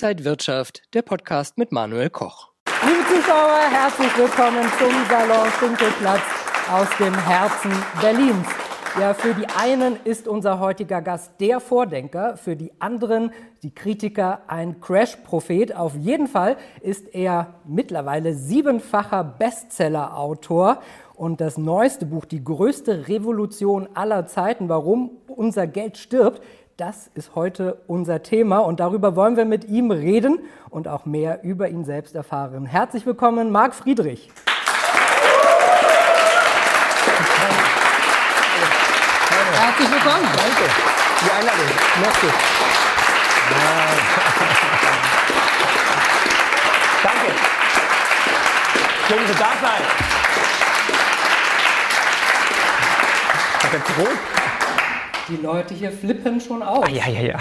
Inside Wirtschaft, der Podcast mit Manuel Koch. Liebe Zuschauer, herzlich willkommen zum Salon Schinkelplatz aus dem Herzen Berlins. Ja, für die einen ist unser heutiger Gast der Vordenker, für die anderen, die Kritiker, ein Crash-Prophet. Auf jeden Fall ist er mittlerweile siebenfacher Bestseller-Autor und das neueste Buch, die größte Revolution aller Zeiten, warum unser Geld stirbt, das ist heute unser Thema und darüber wollen wir mit ihm reden und auch mehr über ihn selbst erfahren. Herzlich willkommen, Marc Friedrich. Herzlich willkommen. Danke. Die Einladung. Merci. Danke. Schön, dass ihr da seid. Ich bin rot. Die Leute hier flippen schon auf. Ah, ja, ja, ja.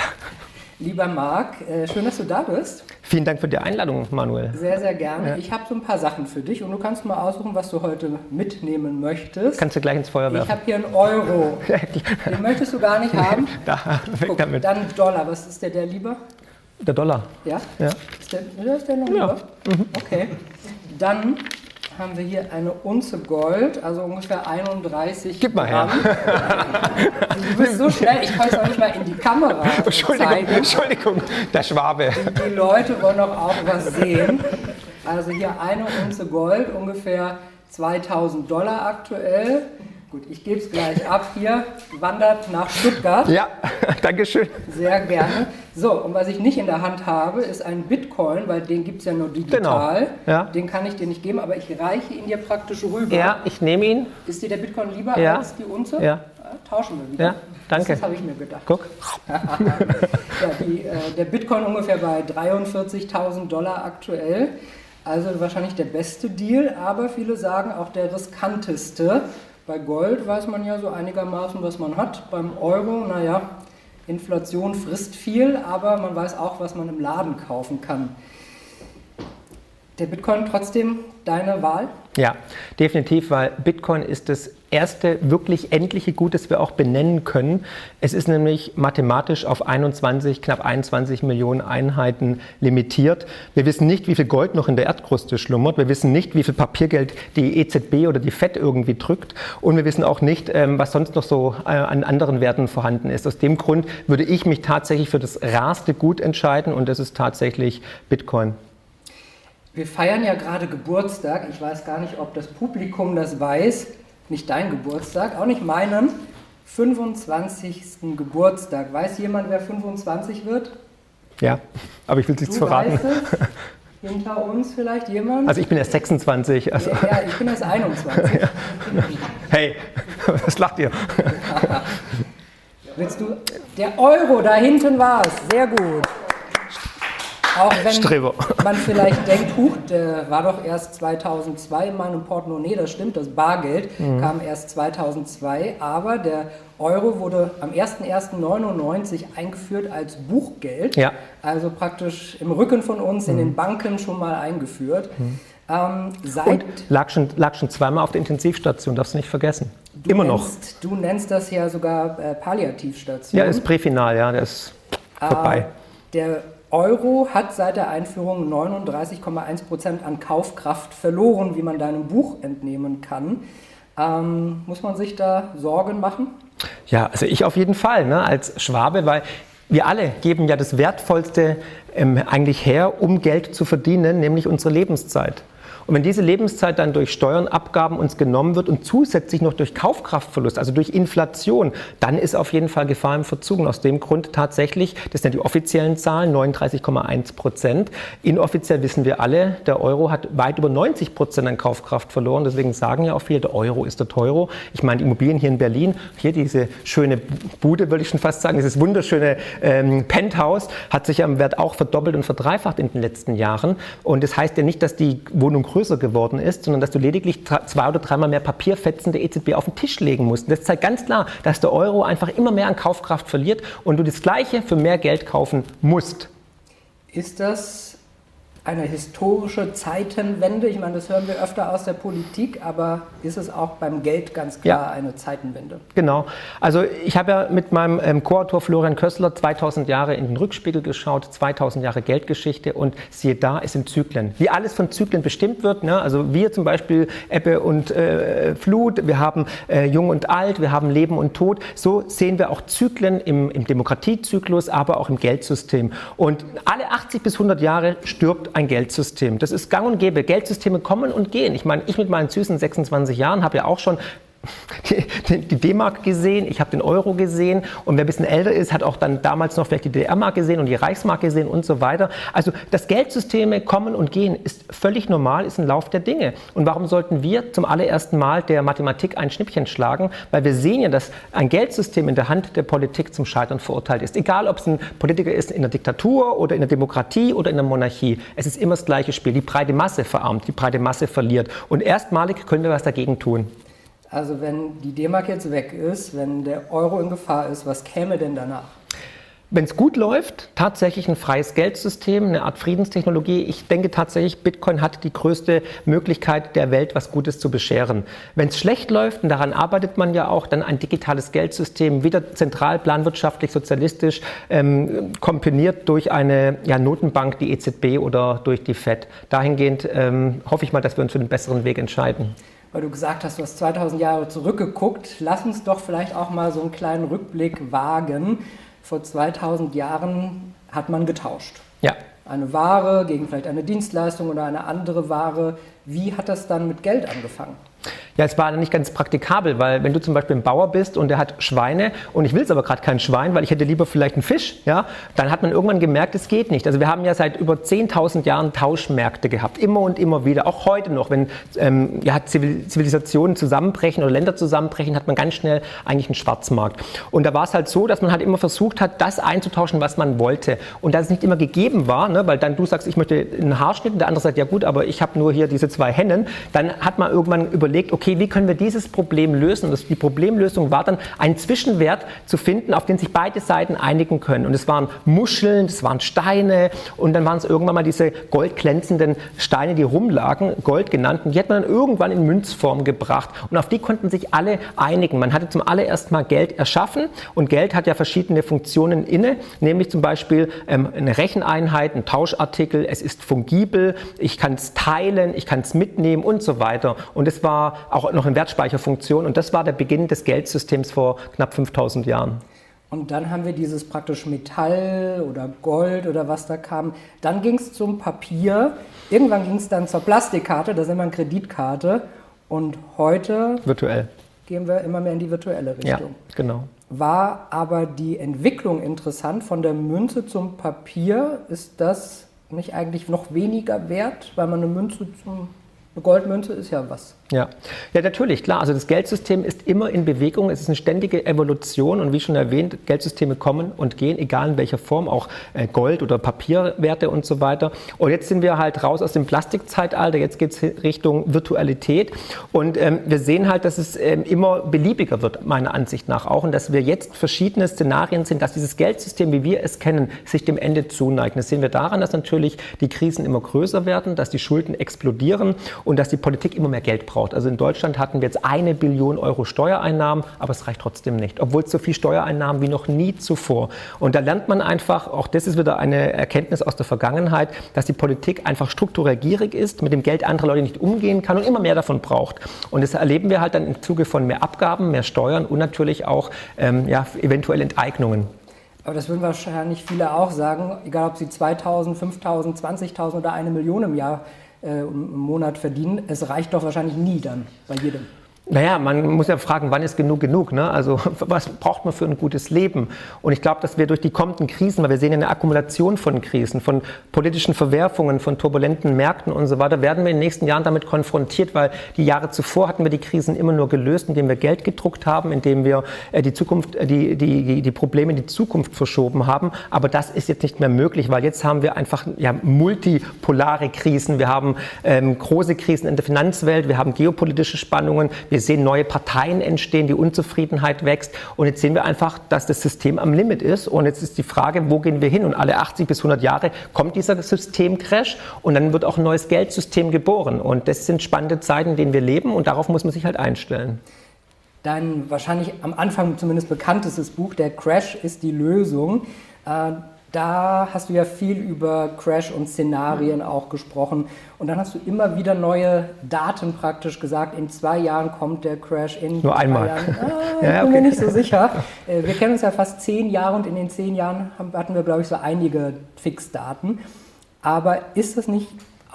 Lieber Marc, äh, schön, dass du da bist. Vielen Dank für die Einladung, Manuel. Sehr, sehr gerne. Ja. Ich habe so ein paar Sachen für dich und du kannst mal aussuchen, was du heute mitnehmen möchtest. Kannst du gleich ins Feuer werfen. Ich habe hier einen Euro. Den möchtest du gar nicht haben? da, weg Guck, damit. Dann Dollar. Was ist der, der lieber? Der Dollar. Ja? Ja. Ist der, ist der noch lieber? Ja. Mhm. Okay. Dann haben wir hier eine Unze Gold, also ungefähr 31 Gib mal Gramm. her. Du bist so schnell, ich kann es auch nicht mal in die Kamera Entschuldigung, zeigen. Entschuldigung, der Schwabe. Die Leute wollen doch auch was sehen. Also hier eine Unze Gold, ungefähr 2000 Dollar aktuell. Gut, ich gebe es gleich ab hier. Wandert nach Stuttgart. Ja, danke schön. Sehr gerne. So, und was ich nicht in der Hand habe, ist ein Bitcoin, weil den gibt es ja nur digital. Genau. Ja. Den kann ich dir nicht geben, aber ich reiche ihn dir praktisch rüber. Ja, ich nehme ihn. Ist dir der Bitcoin lieber Ja. als die Unze? Ja. Tauschen wir wieder. Ja, danke. Das habe ich mir gedacht. Guck. ja, die, äh, der Bitcoin ungefähr bei 43.000 Dollar aktuell. Also wahrscheinlich der beste Deal, aber viele sagen auch der riskanteste. Bei Gold weiß man ja so einigermaßen, was man hat. Beim Euro, naja, Inflation frisst viel, aber man weiß auch, was man im Laden kaufen kann. Der Bitcoin trotzdem deine Wahl? Ja, definitiv, weil Bitcoin ist das erste wirklich endliche Gut, das wir auch benennen können. Es ist nämlich mathematisch auf 21, knapp 21 Millionen Einheiten limitiert. Wir wissen nicht, wie viel Gold noch in der Erdkruste schlummert. Wir wissen nicht, wie viel Papiergeld die EZB oder die FED irgendwie drückt. Und wir wissen auch nicht, ähm, was sonst noch so äh, an anderen Werten vorhanden ist. Aus dem Grund würde ich mich tatsächlich für das rarste Gut entscheiden und das ist tatsächlich Bitcoin. Wir feiern ja gerade Geburtstag. Ich weiß gar nicht, ob das Publikum das weiß. Nicht dein Geburtstag, auch nicht meinen. 25. Geburtstag. Weiß jemand, wer 25 wird? Ja, aber ich will es nicht verraten. Hinter uns vielleicht jemand? Also ich bin erst 26. Also, ja, ja, ich bin erst 21. hey, was lacht ihr? Willst du? Der Euro, da hinten war es. Sehr gut. Auch wenn Streber. man vielleicht denkt, huch, der war doch erst 2002 in meinem Portemonnaie, das stimmt, das Bargeld Mhm. kam erst 2002, aber der Euro wurde am 01.01.99 eingeführt als Buchgeld, Ja. also praktisch im Rücken von uns in den Banken schon mal eingeführt. Ähm, seit Mhm. Und lag schon, lag schon zweimal auf der Intensivstation, darfst du nicht vergessen. du Immer noch. nennst, Du nennst das ja sogar äh, Palliativstation. Ja, ist Präfinal, ja, der ist vorbei. Äh, der Euro hat seit der Einführung 39,1 Prozent an Kaufkraft verloren, wie man deinem Buch entnehmen kann. Ähm, muss man sich da Sorgen machen? Ja, also ich auf jeden Fall, ne, als Schwabe, weil wir alle geben ja das Wertvollste ähm, eigentlich her, um Geld zu verdienen, nämlich unsere Lebenszeit. Und wenn diese Lebenszeit dann durch Steuern, Abgaben uns genommen wird und zusätzlich noch durch Kaufkraftverlust, also durch Inflation, dann ist auf jeden Fall Gefahr im Verzug. Und aus dem Grund tatsächlich, das sind ja die offiziellen Zahlen, 39,1 Prozent. Inoffiziell wissen wir alle, der Euro hat weit über 90 Prozent an Kaufkraft verloren. Deswegen sagen ja auch viele, der Euro ist der Teuro. Ich meine, Immobilien hier in Berlin, hier diese schöne Bude, würde ich schon fast sagen, dieses wunderschöne ähm, Penthouse, hat sich am Wert auch verdoppelt und verdreifacht in den letzten Jahren. Und das heißt ja nicht, dass die Wohnung geworden ist, sondern dass du lediglich zwei oder dreimal mehr Papierfetzen der EZB auf den Tisch legen musst. Das zeigt ganz klar, dass der Euro einfach immer mehr an Kaufkraft verliert und du das Gleiche für mehr Geld kaufen musst. Ist das eine historische Zeitenwende? Ich meine, das hören wir öfter aus der Politik, aber ist es auch beim Geld ganz klar ja. eine Zeitenwende? Genau. Also ich habe ja mit meinem ähm, Co-Autor Florian Kössler 2000 Jahre in den Rückspiegel geschaut, 2000 Jahre Geldgeschichte und siehe da, es sind Zyklen. Wie alles von Zyklen bestimmt wird, ne? also wir zum Beispiel Ebbe und äh, Flut, wir haben äh, Jung und Alt, wir haben Leben und Tod, so sehen wir auch Zyklen im, im Demokratiezyklus, aber auch im Geldsystem. Und alle 80 bis 100 Jahre stirbt ein Geldsystem. Das ist gang und gäbe. Geldsysteme kommen und gehen. Ich meine, ich mit meinen süßen 26 Jahren habe ja auch schon die D-Mark gesehen, ich habe den Euro gesehen und wer ein bisschen älter ist, hat auch dann damals noch vielleicht die DDR-Mark gesehen und die Reichsmark gesehen und so weiter. Also das Geldsysteme kommen und gehen ist völlig normal, ist ein Lauf der Dinge. Und warum sollten wir zum allerersten Mal der Mathematik ein Schnippchen schlagen? Weil wir sehen ja, dass ein Geldsystem in der Hand der Politik zum Scheitern verurteilt ist. Egal, ob es ein Politiker ist in der Diktatur oder in der Demokratie oder in der Monarchie. Es ist immer das gleiche Spiel. Die breite Masse verarmt, die breite Masse verliert. Und erstmalig können wir was dagegen tun. Also wenn die D-Mark jetzt weg ist, wenn der Euro in Gefahr ist, was käme denn danach? Wenn es gut läuft, tatsächlich ein freies Geldsystem, eine Art Friedenstechnologie. Ich denke tatsächlich, Bitcoin hat die größte Möglichkeit der Welt, was Gutes zu bescheren. Wenn es schlecht läuft, und daran arbeitet man ja auch, dann ein digitales Geldsystem, wieder zentral, planwirtschaftlich, sozialistisch, ähm, komponiert durch eine ja, Notenbank, die EZB oder durch die FED. Dahingehend ähm, hoffe ich mal, dass wir uns für einen besseren Weg entscheiden weil du gesagt hast, du hast 2000 Jahre zurückgeguckt. Lass uns doch vielleicht auch mal so einen kleinen Rückblick wagen. Vor 2000 Jahren hat man getauscht. Ja. Eine Ware gegen vielleicht eine Dienstleistung oder eine andere Ware. Wie hat das dann mit Geld angefangen? Ja, es war nicht ganz praktikabel, weil wenn du zum Beispiel ein Bauer bist und der hat Schweine und ich will es aber gerade kein Schwein, weil ich hätte lieber vielleicht einen Fisch, ja, dann hat man irgendwann gemerkt, es geht nicht. Also wir haben ja seit über 10.000 Jahren Tauschmärkte gehabt, immer und immer wieder, auch heute noch, wenn ähm, ja, Zivilisationen zusammenbrechen oder Länder zusammenbrechen, hat man ganz schnell eigentlich einen Schwarzmarkt. Und da war es halt so, dass man halt immer versucht hat, das einzutauschen, was man wollte. Und dass es nicht immer gegeben war, ne, weil dann du sagst, ich möchte einen Haarschnitt und der andere sagt, ja gut, aber ich habe nur hier diese zwei Hennen, dann hat man irgendwann überlegt, okay, okay, wie können wir dieses Problem lösen? Und die Problemlösung war dann, einen Zwischenwert zu finden, auf den sich beide Seiten einigen können. Und es waren Muscheln, es waren Steine und dann waren es irgendwann mal diese goldglänzenden Steine, die rumlagen, Gold genannt. Und die hat man dann irgendwann in Münzform gebracht. Und auf die konnten sich alle einigen. Man hatte zum allerersten Mal Geld erschaffen und Geld hat ja verschiedene Funktionen inne, nämlich zum Beispiel ähm, eine Recheneinheit, ein Tauschartikel, es ist fungibel, ich kann es teilen, ich kann es mitnehmen und so weiter. Und es war auch noch in Wertspeicherfunktion. Und das war der Beginn des Geldsystems vor knapp 5000 Jahren. Und dann haben wir dieses praktisch Metall oder Gold oder was da kam. Dann ging es zum Papier. Irgendwann ging es dann zur Plastikkarte, das ist immer eine Kreditkarte. Und heute virtuell. gehen wir immer mehr in die virtuelle Richtung. Ja, genau. War aber die Entwicklung interessant von der Münze zum Papier? Ist das nicht eigentlich noch weniger wert, weil man eine Münze zum eine Goldmünze ist ja was. Ja. ja, natürlich, klar. Also das Geldsystem ist immer in Bewegung. Es ist eine ständige Evolution und wie schon erwähnt, Geldsysteme kommen und gehen, egal in welcher Form, auch äh, Gold- oder Papierwerte und so weiter. Und jetzt sind wir halt raus aus dem Plastikzeitalter, jetzt geht es Richtung Virtualität. Und ähm, wir sehen halt, dass es ähm, immer beliebiger wird, meiner Ansicht nach auch. Und dass wir jetzt verschiedene Szenarien sind, dass dieses Geldsystem, wie wir es kennen, sich dem Ende zuneigt. Das sehen wir daran, dass natürlich die Krisen immer größer werden, dass die Schulden explodieren und dass die Politik immer mehr Geld braucht braucht. Also in Deutschland hatten wir jetzt eine Billion Euro Steuereinnahmen, aber es reicht trotzdem nicht, obwohl es so viel Steuereinnahmen wie noch nie zuvor. Und da lernt man einfach, auch das ist wieder eine Erkenntnis aus der Vergangenheit, dass die Politik einfach strukturell gierig ist, mit dem Geld anderer Leute nicht umgehen kann und immer mehr davon braucht. Und das erleben wir halt dann im Zuge von mehr Abgaben, mehr Steuern und natürlich auch ähm, ja, eventuell Enteignungen. Aber das würden wahrscheinlich viele auch sagen, egal ob sie 2000, 5000, 20.000 oder eine Million im Jahr äh, im Monat verdienen. Es reicht doch wahrscheinlich nie dann bei jedem. Naja, man muss ja fragen, wann ist genug genug? Ne? Also was braucht man für ein gutes Leben? Und ich glaube, dass wir durch die kommenden Krisen, weil wir sehen ja eine Akkumulation von Krisen, von politischen Verwerfungen, von turbulenten Märkten und so weiter, werden wir in den nächsten Jahren damit konfrontiert, weil die Jahre zuvor hatten wir die Krisen immer nur gelöst, indem wir Geld gedruckt haben, indem wir äh, die Zukunft, äh, die, die, die Probleme in die Zukunft verschoben haben. Aber das ist jetzt nicht mehr möglich, weil jetzt haben wir einfach ja, multipolare Krisen. Wir haben ähm, große Krisen in der Finanzwelt, wir haben geopolitische Spannungen, wir Wir sehen neue Parteien entstehen, die Unzufriedenheit wächst. Und jetzt sehen wir einfach, dass das System am Limit ist. Und jetzt ist die Frage, wo gehen wir hin? Und alle 80 bis 100 Jahre kommt dieser Systemcrash und dann wird auch ein neues Geldsystem geboren. Und das sind spannende Zeiten, in denen wir leben und darauf muss man sich halt einstellen. Dein wahrscheinlich am Anfang zumindest bekanntestes Buch, Der Crash ist die Lösung. Da hast du ja viel über Crash und Szenarien auch gesprochen. Und dann hast du immer wieder neue Daten praktisch gesagt. In zwei Jahren kommt der Crash. In Nur einmal. Jahren, ah, ja, bin mir nicht so sicher. Äh, wir kennen uns ja fast zehn Jahre und in den zehn Jahren hatten wir, glaube ich, so einige Fixdaten. Aber ist das nicht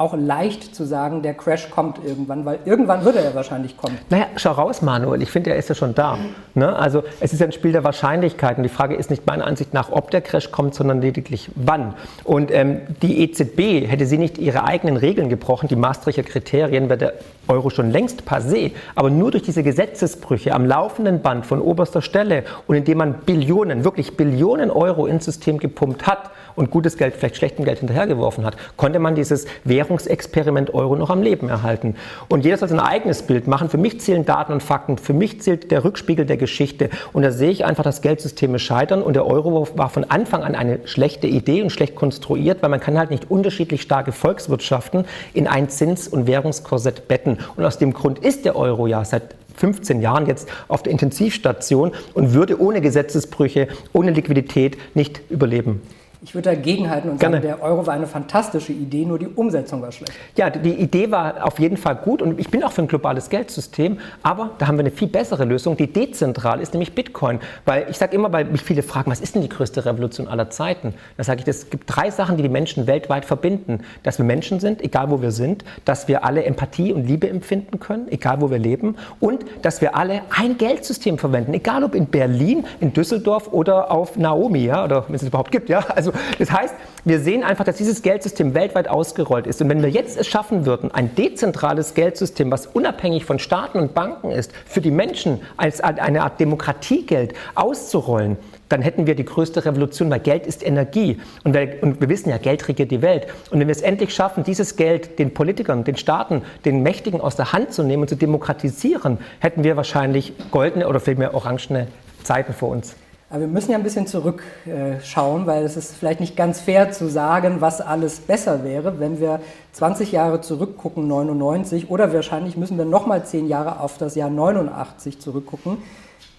auch leicht zu sagen, der Crash kommt irgendwann, weil irgendwann würde er wahrscheinlich kommen. Naja, schau raus, Manuel. Ich finde, er ist ja schon da. Ne? Also es ist ja ein Spiel der Wahrscheinlichkeiten. Die Frage ist nicht meiner Ansicht nach, ob der Crash kommt, sondern lediglich wann. Und ähm, die EZB, hätte sie nicht ihre eigenen Regeln gebrochen, die Maastrichter Kriterien, wäre der Euro schon längst passé. Aber nur durch diese Gesetzesbrüche am laufenden Band von oberster Stelle und indem man Billionen, wirklich Billionen Euro ins System gepumpt hat und gutes Geld, vielleicht schlechtem Geld hinterhergeworfen hat, konnte man dieses Währung Währungsexperiment Euro noch am Leben erhalten. Und jeder soll sein eigenes Bild machen. Für mich zählen Daten und Fakten. Für mich zählt der Rückspiegel der Geschichte. Und da sehe ich einfach, dass Geldsysteme scheitern. Und der Euro war von Anfang an eine schlechte Idee und schlecht konstruiert, weil man kann halt nicht unterschiedlich starke Volkswirtschaften in ein Zins- und Währungskorsett betten. Und aus dem Grund ist der Euro ja seit 15 Jahren jetzt auf der Intensivstation und würde ohne Gesetzesbrüche, ohne Liquidität nicht überleben. Ich würde dagegenhalten und Gerne. sagen, der Euro war eine fantastische Idee, nur die Umsetzung war schlecht. Ja, die Idee war auf jeden Fall gut und ich bin auch für ein globales Geldsystem, aber da haben wir eine viel bessere Lösung, die dezentral ist, nämlich Bitcoin. Weil ich sage immer, weil mich viele fragen, was ist denn die größte Revolution aller Zeiten? Da sage ich, es gibt drei Sachen, die die Menschen weltweit verbinden. Dass wir Menschen sind, egal wo wir sind, dass wir alle Empathie und Liebe empfinden können, egal wo wir leben und dass wir alle ein Geldsystem verwenden, egal ob in Berlin, in Düsseldorf oder auf Naomi, ja, oder wenn es überhaupt gibt, ja. Also das heißt, wir sehen einfach, dass dieses Geldsystem weltweit ausgerollt ist. Und wenn wir jetzt es schaffen würden, ein dezentrales Geldsystem, was unabhängig von Staaten und Banken ist, für die Menschen als eine Art Demokratiegeld auszurollen, dann hätten wir die größte Revolution, weil Geld ist Energie. Und wir, und wir, wissen ja, Geld regiert die Welt. Und wenn wir es endlich schaffen, dieses Geld den Politikern, den Staaten, den Mächtigen aus der Hand zu nehmen und zu demokratisieren, hätten wir wahrscheinlich goldene oder vielmehr orangene Zeiten vor uns. Aber wir müssen ja ein bisschen zurückschauen, weil es ist vielleicht nicht ganz fair zu sagen, was alles besser wäre, wenn wir 20 Jahre zurückgucken, 99, oder wahrscheinlich müssen wir nochmal 10 Jahre auf das Jahr 89 zurückgucken.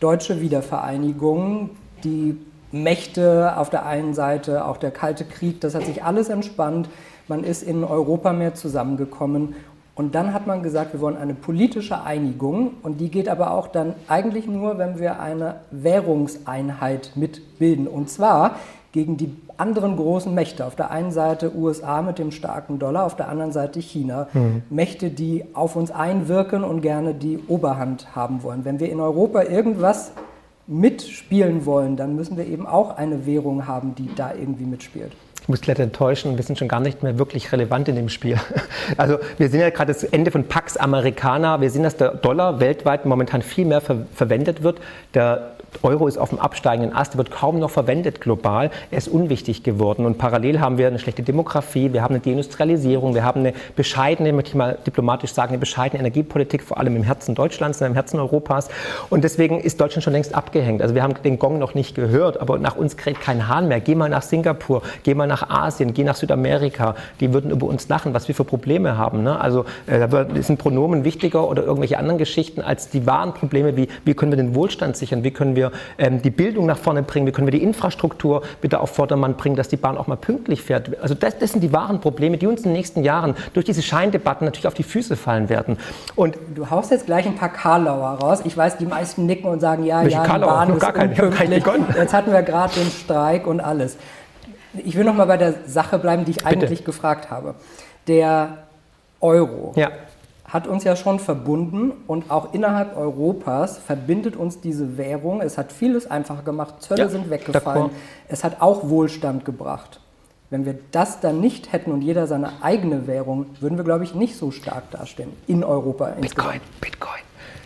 Deutsche Wiedervereinigung, die Mächte auf der einen Seite, auch der Kalte Krieg, das hat sich alles entspannt. Man ist in Europa mehr zusammengekommen und dann hat man gesagt, wir wollen eine politische Einigung und die geht aber auch dann eigentlich nur, wenn wir eine Währungseinheit mitbilden. Und zwar gegen die anderen großen Mächte. Auf der einen Seite USA mit dem starken Dollar, auf der anderen Seite China. Mhm. Mächte, die auf uns einwirken und gerne die Oberhand haben wollen. Wenn wir in Europa irgendwas mitspielen wollen, dann müssen wir eben auch eine Währung haben, die da irgendwie mitspielt ich muss leider enttäuschen, wir sind schon gar nicht mehr wirklich relevant in dem Spiel. Also wir sehen ja gerade das Ende von Pax Americana. Wir sehen, dass der Dollar weltweit momentan viel mehr ver verwendet wird. Der Euro ist auf dem absteigenden Ast, wird kaum noch verwendet global. Er ist unwichtig geworden. Und parallel haben wir eine schlechte Demografie, wir haben eine Deindustrialisierung, wir haben eine bescheidene, möchte ich mal diplomatisch sagen, eine bescheidene Energiepolitik, vor allem im Herzen Deutschlands, im Herzen Europas. Und deswegen ist Deutschland schon längst abgehängt. Also wir haben den Gong noch nicht gehört, aber nach uns kräht kein Hahn mehr. Geh mal nach Singapur, geh mal nach Asien, geh nach Südamerika. Die würden über uns lachen, was wir für Probleme haben. Ne? Also äh, da sind Pronomen wichtiger oder irgendwelche anderen Geschichten als die wahren Probleme, wie wie können wir den Wohlstand sichern, wie können wir ähm, die Bildung nach vorne bringen, wie können wir die Infrastruktur bitte auf Vordermann bringen, dass die Bahn auch mal pünktlich fährt. Also das, das sind die wahren Probleme, die uns in den nächsten Jahren durch diese Scheindebatten natürlich auf die Füße fallen werden. Und du haust jetzt gleich ein paar Karlauer raus. Ich weiß, die meisten nicken und sagen, ja, ja, die Bahn ist gar kein, Jetzt hatten wir gerade den Streik und alles. Ich will noch mal bei der Sache bleiben, die ich eigentlich Bitte. gefragt habe. Der Euro. Ja hat uns ja schon verbunden und auch innerhalb Europas verbindet uns diese Währung. Es hat vieles einfacher gemacht, Zölle ja, sind weggefallen, es hat auch Wohlstand gebracht. Wenn wir das dann nicht hätten und jeder seine eigene Währung, würden wir, glaube ich, nicht so stark dastehen in Europa. Bitcoin, insgesamt. Bitcoin.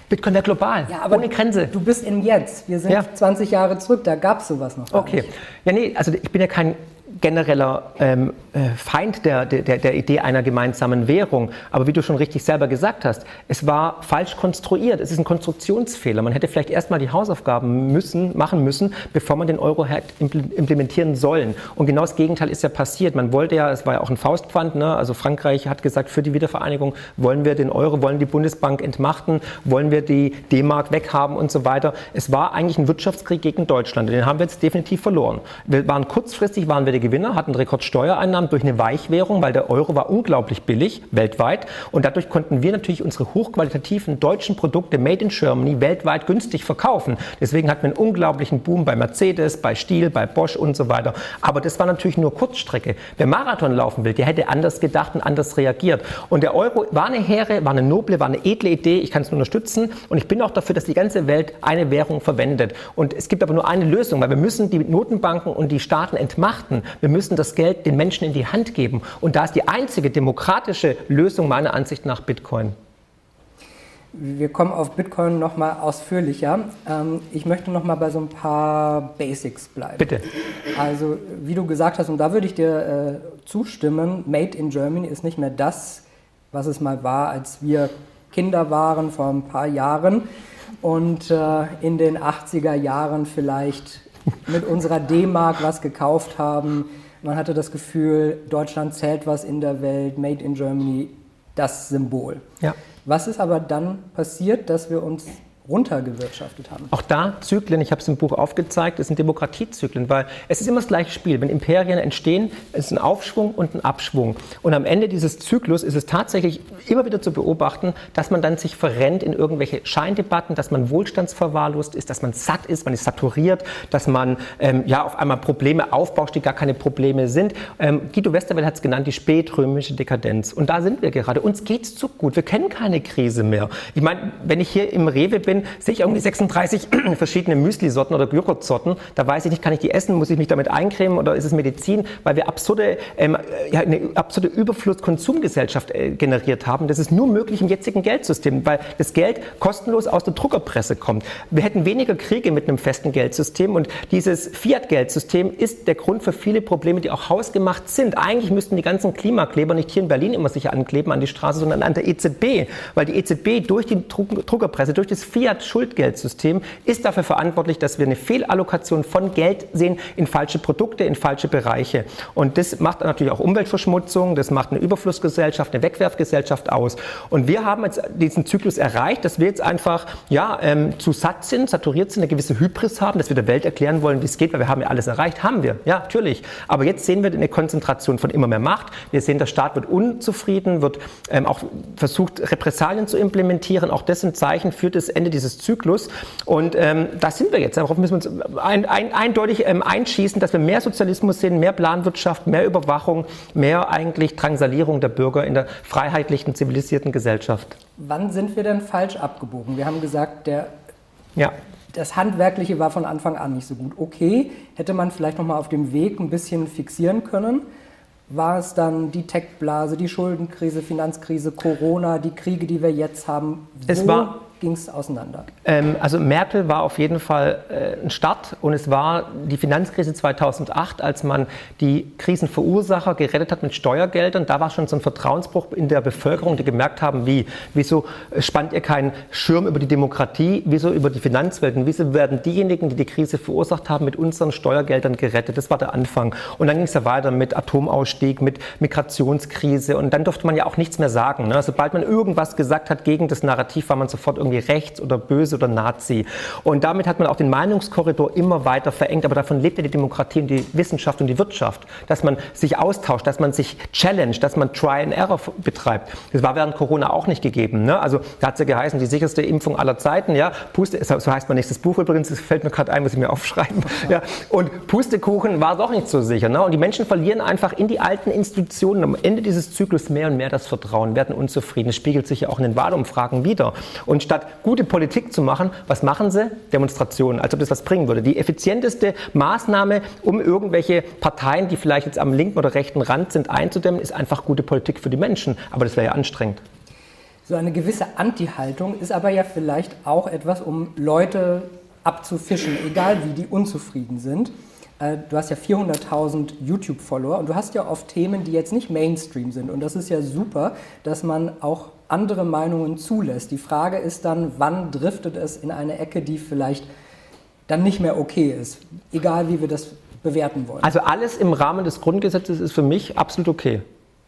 Bitcoin wäre global, ja, aber ohne Grenze. Du bist im Jetzt. Wir sind ja. 20 Jahre zurück, da gab es sowas noch. okay. Nicht. Ja, nee, also ich bin ja kein genereller ähm, äh, Feind der, der, der Idee einer gemeinsamen Währung. Aber wie du schon richtig selber gesagt hast, es war falsch konstruiert. Es ist ein Konstruktionsfehler. Man hätte vielleicht erstmal die Hausaufgaben müssen, machen müssen, bevor man den Euro hätte implementieren sollen. Und genau das Gegenteil ist ja passiert. Man wollte ja, es war ja auch ein Faustpfand, ne? also Frankreich hat gesagt, für die Wiedervereinigung wollen wir den Euro, wollen die Bundesbank entmachten, wollen wir die D-Mark weghaben und so weiter. Es war eigentlich ein Wirtschaftskrieg gegen Deutschland. Den haben wir jetzt definitiv verloren. Wir waren kurzfristig waren wir der Gewinner, hatten Rekordsteuereinnahmen durch eine Weichwährung, weil der Euro war unglaublich billig weltweit und dadurch konnten wir natürlich unsere hochqualitativen deutschen Produkte made in Germany weltweit günstig verkaufen. Deswegen hatten wir einen unglaublichen Boom bei Mercedes, bei Stiel, bei Bosch und so weiter. Aber das war natürlich nur Kurzstrecke. Wer Marathon laufen will, der hätte anders gedacht und anders reagiert. Und der Euro war eine hehre, war eine noble, war eine edle Idee. Ich kann es nur unterstützen und ich bin auch dafür, dass die ganze Welt eine Währung verwendet. Und es gibt aber nur eine Lösung, weil wir müssen die Notenbanken und die Staaten entmachten. Wir müssen das Geld den Menschen in die Hand geben. Und da ist die einzige demokratische Lösung meiner Ansicht nach Bitcoin. Wir kommen auf Bitcoin noch mal ausführlicher. Ähm, ich möchte noch mal bei so ein paar Basics bleiben. Bitte. Also, wie du gesagt hast, und da würde ich dir äh, zustimmen, Made in Germany ist nicht mehr das, was es mal war, als wir Kinder waren vor ein paar Jahren und äh, in den 80er Jahren vielleicht mit unserer D-Mark was gekauft haben. Man hatte das Gefühl, Deutschland zählt was in der Welt, Made in Germany, das Symbol. Ja. Was ist aber dann passiert, dass wir uns runtergewirtschaftet haben. Auch da Zyklen, ich habe es im Buch aufgezeigt, es sind Demokratiezyklen, weil es ist immer das gleiche Spiel. Wenn Imperien entstehen, ist ein Aufschwung und ein Abschwung. Und am Ende dieses Zyklus ist es tatsächlich immer wieder zu beobachten, dass man dann sich verrennt in irgendwelche Scheindebatten, dass man wohlstandsverwahrlost ist, dass man satt ist, man ist saturiert, dass man ähm, ja auf einmal Probleme aufbaut, die gar keine Probleme sind. Ähm, Guido Westerwelle hat es genannt, die spätrömische Dekadenz. Und da sind wir gerade. Uns geht es zu gut. Wir kennen keine Krise mehr. Ich meine, wenn ich hier im Rewe bin, bin, sehe ich irgendwie 36 verschiedene Müsli-Sorten oder Joghurtsorten. Da weiß ich nicht, kann ich die essen, muss ich mich damit eincremen oder ist es Medizin? Weil wir absurde, ähm, ja, eine absurde Überfluss-Konsumgesellschaft äh, generiert haben. Das ist nur möglich im jetzigen Geldsystem, weil das Geld kostenlos aus der Druckerpresse kommt. Wir hätten weniger Kriege mit einem festen Geldsystem und dieses Fiat-Geldsystem ist der Grund für viele Probleme, die auch hausgemacht sind. Eigentlich müssten die ganzen Klimakleber nicht hier in Berlin immer sich ankleben an die Straße, sondern an der EZB, weil die EZB durch die Druckerpresse, durch das Fiat Fiat-Schuldgeldsystem ist dafür verantwortlich, dass wir eine Fehlallokation von Geld sehen in falsche Produkte, in falsche Bereiche. Und das macht natürlich auch Umweltverschmutzung, das macht eine Überflussgesellschaft, eine Wegwerfgesellschaft aus. Und wir haben jetzt diesen Zyklus erreicht, dass wir jetzt einfach ja, ähm, zu satt sind, saturiert sind, eine gewisse Hybris haben, dass wir der Welt erklären wollen, wie es geht, weil wir haben ja alles erreicht. Haben wir, ja, natürlich. Aber jetzt sehen wir eine Konzentration von immer mehr Macht. Wir sehen, der Staat wird unzufrieden, wird ähm, auch versucht, Repressalien zu implementieren. Auch das sind Zeichen für das Ende dieses Zyklus. Und ähm, da sind wir jetzt. Darauf müssen wir uns ein, ein, eindeutig ähm, einschießen, dass wir mehr Sozialismus sehen, mehr Planwirtschaft, mehr Überwachung, mehr eigentlich Drangsalierung der Bürger in der freiheitlichen, zivilisierten Gesellschaft. Wann sind wir denn falsch abgebogen? Wir haben gesagt, der ja das Handwerkliche war von Anfang an nicht so gut. Okay, hätte man vielleicht noch mal auf dem Weg ein bisschen fixieren können. War es dann die Tech-Blase, die Schuldenkrise, Finanzkrise, Corona, die Kriege, die wir jetzt haben? Wo es war ging es auseinander? Ähm, also Merkel war auf jeden Fall äh, ein Start und es war die Finanzkrise 2008, als man die Krisenverursacher gerettet hat mit Steuergeldern. Da war schon so ein Vertrauensbruch in der Bevölkerung, die gemerkt haben, wie, wieso spannt ihr keinen Schirm über die Demokratie, wieso über die Finanzwelten, wieso werden diejenigen, die die Krise verursacht haben, mit unseren Steuergeldern gerettet. Das war der Anfang. Und dann ging es ja weiter mit Atomausstieg, mit Migrationskrise und dann durfte man ja auch nichts mehr sagen. Ne? Sobald man irgendwas gesagt hat gegen das Narrativ, war man sofort irgendwie irgendwie rechts oder böse oder Nazi. Und damit hat man auch den Meinungskorridor immer weiter verengt. Aber davon lebt ja die Demokratie und die Wissenschaft und die Wirtschaft, dass man sich austauscht, dass man sich challenge, dass man Try and Error betreibt. Das war während Corona auch nicht gegeben. Ne? Also da hat es ja geheißen, die sicherste Impfung aller Zeiten. Ja, Puste, so heißt mein nächstes Buch übrigens. Das fällt mir gerade ein, muss ich mir aufschreiben. Ja, und Pustekuchen war doch nicht so sicher. Ne? Und die Menschen verlieren einfach in die alten Institutionen am Ende dieses Zyklus mehr und mehr das Vertrauen, werden unzufrieden. Das spiegelt sich ja auch in den Wahlumfragen wieder. Und statt statt gute Politik zu machen, was machen sie? Demonstrationen, als ob das was bringen würde. Die effizienteste Maßnahme, um irgendwelche Parteien, die vielleicht jetzt am linken oder rechten Rand sind, einzudämmen, ist einfach gute Politik für die Menschen. Aber das wäre ja anstrengend. So eine gewisse Anti-Haltung ist aber ja vielleicht auch etwas, um Leute abzufischen, egal wie die unzufrieden sind. Äh, du hast ja 400.000 YouTube-Follower und du hast ja oft Themen, die jetzt nicht Mainstream sind. Und das ist ja super, dass man auch andere Meinungen zulässt. Die Frage ist dann, wann driftet es in eine Ecke, die vielleicht dann nicht mehr okay ist, egal wie wir das bewerten wollen. Also alles im Rahmen des Grundgesetzes ist für mich absolut okay.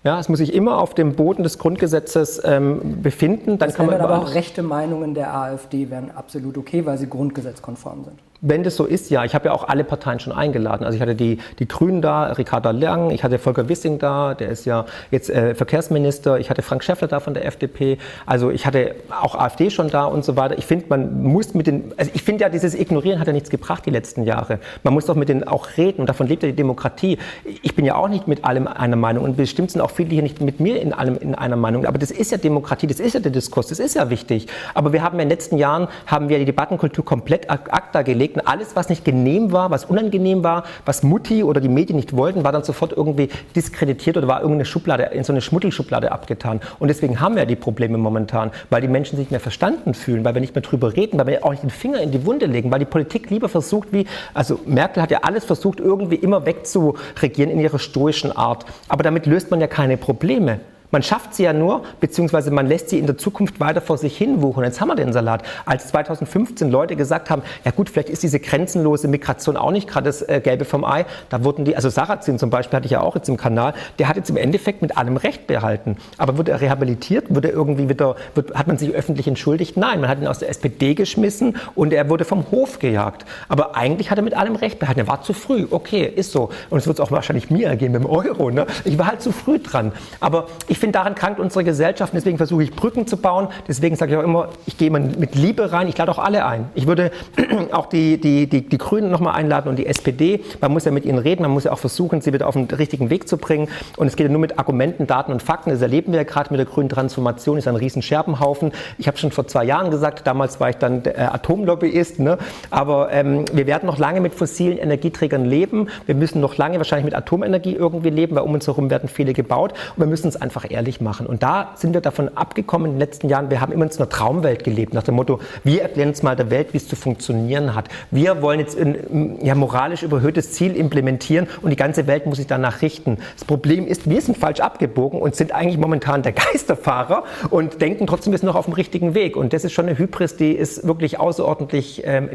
Ja, es muss sich immer auf dem Boden des Grundgesetzes ähm, befinden. Dann das kann man aber auch rechte Meinungen der AfD wären absolut okay, weil sie grundgesetzkonform sind. Wenn das so ist, ja. Ich habe ja auch alle Parteien schon eingeladen. Also ich hatte die, die Grünen da, Ricarda Lang, ich hatte Volker Wissing da, der ist ja jetzt äh, Verkehrsminister, ich hatte Frank Schäffler da von der FDP, also ich hatte auch AfD schon da und so weiter. Ich finde, man muss mit den, also ich finde ja, dieses Ignorieren hat ja nichts gebracht die letzten Jahre. Man muss doch mit denen auch reden und davon lebt ja die Demokratie. Ich bin ja auch nicht mit allem einer Meinung und bestimmt sind auch viele hier nicht mit mir in allem in einer Meinung. Aber das ist ja Demokratie, das ist ja der Diskurs, das ist ja wichtig. Aber wir haben ja in den letzten Jahren, haben wir die Debattenkultur komplett ad acta gelegt gelegt und alles, was nicht genehm war, was unangenehm war, was Mutti oder die Medien nicht wollten, war dann sofort irgendwie diskreditiert oder war irgendeine Schublade, in so eine Schmuddelschublade abgetan. Und deswegen haben wir die Probleme momentan, weil die Menschen sich nicht mehr verstanden fühlen, weil wir nicht mehr drüber reden, weil wir auch nicht den Finger in die Wunde legen, weil die Politik lieber versucht, wie, also Merkel hat ja alles versucht, irgendwie immer wegzuregieren in ihrer stoischen Art. Aber damit löst man ja keine Probleme. Man schafft sie ja nur, beziehungsweise man lässt sie in der Zukunft weiter vor sich hin wuchern. Jetzt haben wir den Salat. Als 2015 Leute gesagt haben, ja gut, vielleicht ist diese grenzenlose Migration auch nicht gerade das äh, Gelbe vom Ei, da wurden die, also Sarrazin zum Beispiel hatte ich ja auch jetzt im Kanal, der hat jetzt im Endeffekt mit allem Recht behalten. Aber wird er rehabilitiert? Wird er irgendwie wieder, wird, hat man sich öffentlich entschuldigt? Nein, man hat ihn aus der SPD geschmissen und er wurde vom Hof gejagt. Aber eigentlich hat er mit allem Recht behalten. Er war zu früh. Okay, ist so. Und es wird es auch wahrscheinlich mir ergehen mit dem Euro. Ne? Ich war halt zu früh dran. Aber ich ich finde, daran krankt unsere Gesellschaft. Deswegen versuche ich Brücken zu bauen. Deswegen sage ich auch immer, ich gehe mit Liebe rein. Ich lade auch alle ein. Ich würde auch die, die, die, die Grünen nochmal einladen und die SPD. Man muss ja mit ihnen reden. Man muss ja auch versuchen, sie wieder auf den richtigen Weg zu bringen. Und es geht ja nur mit Argumenten, Daten und Fakten. Das erleben wir ja gerade mit der grünen Transformation. Das ist ein riesen Scherbenhaufen. Ich habe schon vor zwei Jahren gesagt, damals war ich dann äh, Atomlobbyist. Ne? Aber ähm, wir werden noch lange mit fossilen Energieträgern leben. Wir müssen noch lange wahrscheinlich mit Atomenergie irgendwie leben, weil um uns herum werden viele gebaut. Und wir müssen es einfach ehrlich machen. Und da sind wir davon abgekommen in den letzten Jahren. Wir haben immer in so einer Traumwelt gelebt, nach dem Motto, wir erklären uns mal der Welt, wie es zu funktionieren hat. Wir wollen jetzt ein ja, moralisch überhöhtes Ziel implementieren und die ganze Welt muss sich danach richten. Das Problem ist, wir sind falsch abgebogen und sind eigentlich momentan der Geisterfahrer und denken trotzdem, wir sind noch auf dem richtigen Weg. Und das ist schon eine Hybris, die ist wirklich außerordentlich ähm,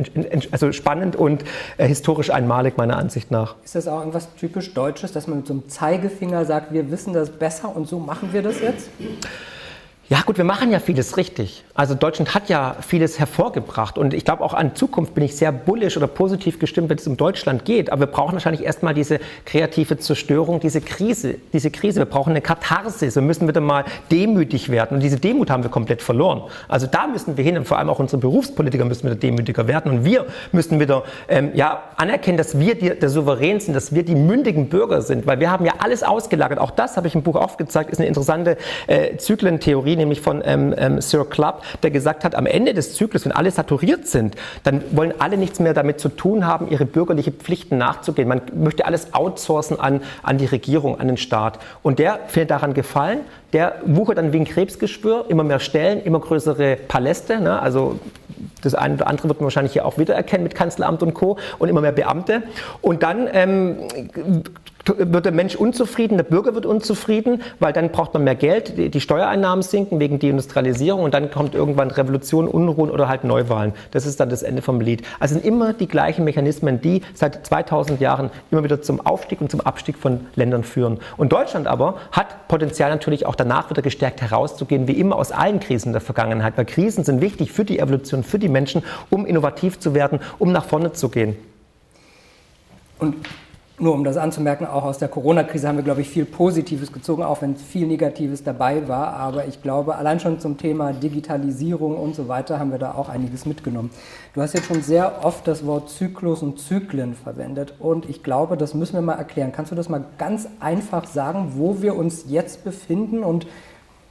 also spannend und äh, historisch einmalig, meiner Ansicht nach. Ist das auch irgendwas typisch Deutsches, dass man mit so einem Zeigefinger sagt, wir wissen das besser und so machen machen wir das jetzt? Ja gut, wir machen ja vieles richtig. Also Deutschland hat ja vieles hervorgebracht und ich glaube auch an Zukunft bin ich sehr bullisch oder positiv gestimmt, wenn es um Deutschland geht. Aber wir brauchen wahrscheinlich erstmal diese kreative Zerstörung, diese Krise, diese Krise. Wir brauchen eine Katharsis. Wir müssen wieder mal demütig werden und diese Demut haben wir komplett verloren. Also da müssen wir hin und vor allem auch unsere Berufspolitiker müssen wieder demütiger werden und wir müssen wieder ähm, ja, anerkennen, dass wir die, der Souverän sind, dass wir die mündigen Bürger sind, weil wir haben ja alles ausgelagert. Auch das habe ich im Buch aufgezeigt, ist eine interessante äh, Zyklentheorie nämlich von ähm, ähm, Sir Clubb, der gesagt hat, am Ende des Zyklus, wenn alle saturiert sind, dann wollen alle nichts mehr damit zu tun haben, ihre bürgerliche Pflichten nachzugehen. Man möchte alles outsourcen an, an die Regierung, an den Staat. Und der findet daran gefallen, der wuchert dann wie ein Krebsgeschwür, immer mehr Stellen, immer größere Paläste. Ne? Also das eine oder andere wird man wahrscheinlich hier auch wiedererkennen mit Kanzleramt und Co. und immer mehr Beamte. Und dann ähm, wird der Mensch unzufrieden, der Bürger wird unzufrieden, weil dann braucht man mehr Geld, die Steuereinnahmen sinken wegen Deindustrialisierung und dann kommt irgendwann Revolution, Unruhen oder halt Neuwahlen. Das ist dann das Ende vom Lied. Also sind immer die gleichen Mechanismen, die seit 2000 Jahren immer wieder zum Aufstieg und zum Abstieg von Ländern führen. Und Deutschland aber hat Potenzial natürlich auch danach wieder gestärkt herauszugehen, wie immer aus allen Krisen der Vergangenheit, weil Krisen sind wichtig für die Evolution, für die Menschen, um innovativ zu werden, um nach vorne zu gehen. Und nur um das anzumerken, auch aus der Corona-Krise haben wir, glaube ich, viel Positives gezogen, auch wenn viel Negatives dabei war. Aber ich glaube, allein schon zum Thema Digitalisierung und so weiter haben wir da auch einiges mitgenommen. Du hast jetzt schon sehr oft das Wort Zyklus und Zyklen verwendet. Und ich glaube, das müssen wir mal erklären. Kannst du das mal ganz einfach sagen, wo wir uns jetzt befinden und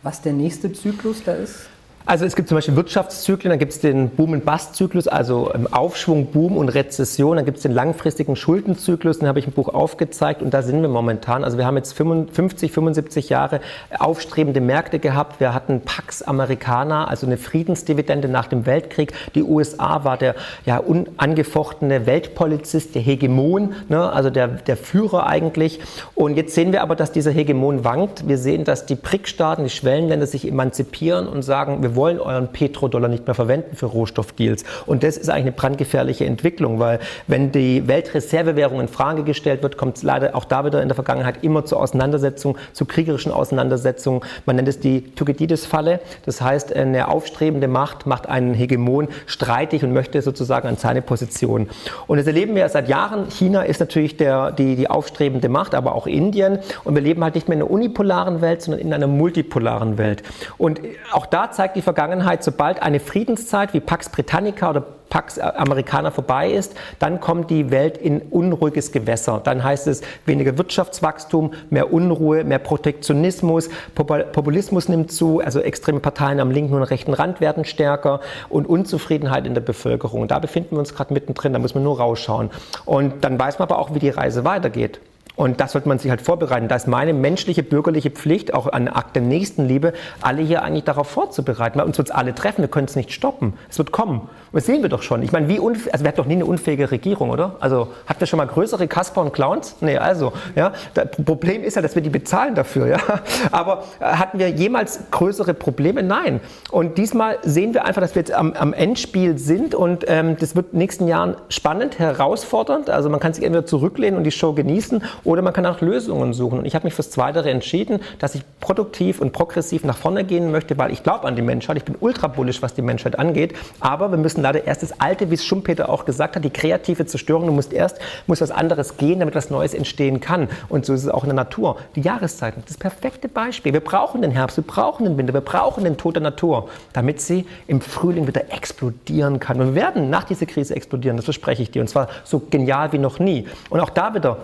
was der nächste Zyklus da ist? Also es gibt zum Beispiel Wirtschaftszyklen, dann gibt es den Boom- und Bust-Zyklus, also Aufschwung, Boom und Rezession, dann gibt es den langfristigen Schuldenzyklus, den habe ich im Buch aufgezeigt und da sind wir momentan. Also wir haben jetzt 50, 75 Jahre aufstrebende Märkte gehabt, wir hatten Pax Americana, also eine Friedensdividende nach dem Weltkrieg. Die USA war der ja, unangefochtene Weltpolizist, der Hegemon, ne, also der, der Führer eigentlich. Und jetzt sehen wir aber, dass dieser Hegemon wankt. Wir sehen, dass die BRIC-Staaten, die Schwellenländer sich emanzipieren und sagen, wir wollen euren Petrodollar nicht mehr verwenden für Rohstoffdeals. Und das ist eigentlich eine brandgefährliche Entwicklung, weil wenn die Weltreservewährung in Frage gestellt wird, kommt es leider auch da wieder in der Vergangenheit immer zur Auseinandersetzung, zu kriegerischen Auseinandersetzungen. Man nennt es die Thukydides-Falle. Das heißt, eine aufstrebende Macht macht einen Hegemon streitig und möchte sozusagen an seine Position. Und das erleben wir seit Jahren. China ist natürlich der, die, die aufstrebende Macht, aber auch Indien. Und wir leben halt nicht mehr in einer unipolaren Welt, sondern in einer multipolaren Welt. Und auch da zeigt die Vergangenheit, sobald eine Friedenszeit wie Pax Britannica oder Pax Americana vorbei ist, dann kommt die Welt in unruhiges Gewässer. Dann heißt es weniger Wirtschaftswachstum, mehr Unruhe, mehr Protektionismus, Populismus nimmt zu, also extreme Parteien am linken und rechten Rand werden stärker und Unzufriedenheit in der Bevölkerung. Da befinden wir uns gerade mittendrin, da muss man nur rausschauen. Und dann weiß man aber auch, wie die Reise weitergeht. Und das sollte man sich halt vorbereiten. Da ist meine menschliche, bürgerliche Pflicht, auch an Akt der Nächstenliebe, alle hier eigentlich darauf vorzubereiten. Weil uns wird es alle treffen, wir können es nicht stoppen. Es wird kommen. Das sehen wir doch schon. Ich meine, wie also wir hatten doch nie eine unfähige Regierung, oder? Also hatten wir schon mal größere Kasper und Clowns? Nee, also, ja. Das Problem ist ja, dass wir die bezahlen dafür, ja. Aber äh, hatten wir jemals größere Probleme? Nein. Und diesmal sehen wir einfach, dass wir jetzt am, am Endspiel sind und ähm, das wird in den nächsten Jahren spannend, herausfordernd. Also man kann sich entweder zurücklehnen und die Show genießen oder man kann auch Lösungen suchen. Und ich habe mich fürs Zweitere entschieden, dass ich produktiv und progressiv nach vorne gehen möchte, weil ich glaube an die Menschheit. Ich bin ultra bullisch, was die Menschheit angeht. Aber wir müssen leider erst das Alte, wie es Schumpeter auch gesagt hat, die kreative Zerstörung. Du musst erst, muss was anderes gehen, damit was Neues entstehen kann. Und so ist es auch in der Natur. Die Jahreszeiten, das perfekte Beispiel. Wir brauchen den Herbst, wir brauchen den Winter, wir brauchen den Tod der Natur, damit sie im Frühling wieder explodieren kann. Und wir werden nach dieser Krise explodieren, das verspreche ich dir. Und zwar so genial wie noch nie. Und auch da wieder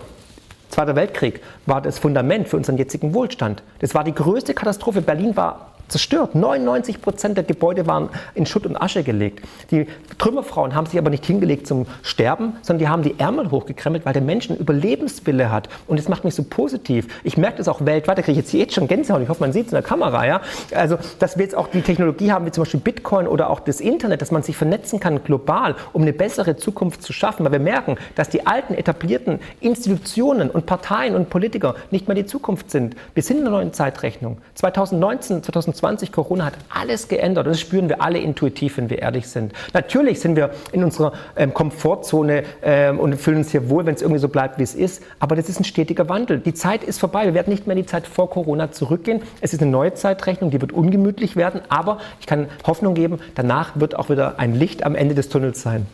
Zweiter Weltkrieg war das Fundament für unseren jetzigen Wohlstand. Das war die größte Katastrophe. Berlin war zerstört. 99 Prozent der Gebäude waren in Schutt und Asche gelegt. Die Trümmerfrauen haben sich aber nicht hingelegt zum Sterben, sondern die haben die Ärmel hochgekrempelt, weil der Mensch einen Überlebenswille hat. Und das macht mich so positiv. Ich merke das auch weltweit. Da kriege ich jetzt jetzt schon Gänsehaut. Ich hoffe, man sieht es in der Kamera. Ja? Also, dass wir jetzt auch die Technologie haben, wie zum Beispiel Bitcoin oder auch das Internet, dass man sich vernetzen kann global, um eine bessere Zukunft zu schaffen. Weil wir merken, dass die alten etablierten Institutionen und Parteien und Politiker nicht mehr die Zukunft sind. Wir sind in einer neuen Zeitrechnung. 2019, 2020 2020, Corona hat alles geändert und das spüren wir alle intuitiv, wenn wir ehrlich sind. Natürlich sind wir in unserer ähm, Komfortzone ähm, und fühlen uns hier wohl, wenn es irgendwie so bleibt, wie es ist, aber das ist ein stetiger Wandel. Die Zeit ist vorbei, wir werden nicht mehr in die Zeit vor Corona zurückgehen. Es ist eine neue Zeitrechnung, die wird ungemütlich werden, aber ich kann Hoffnung geben, danach wird auch wieder ein Licht am Ende des Tunnels sein.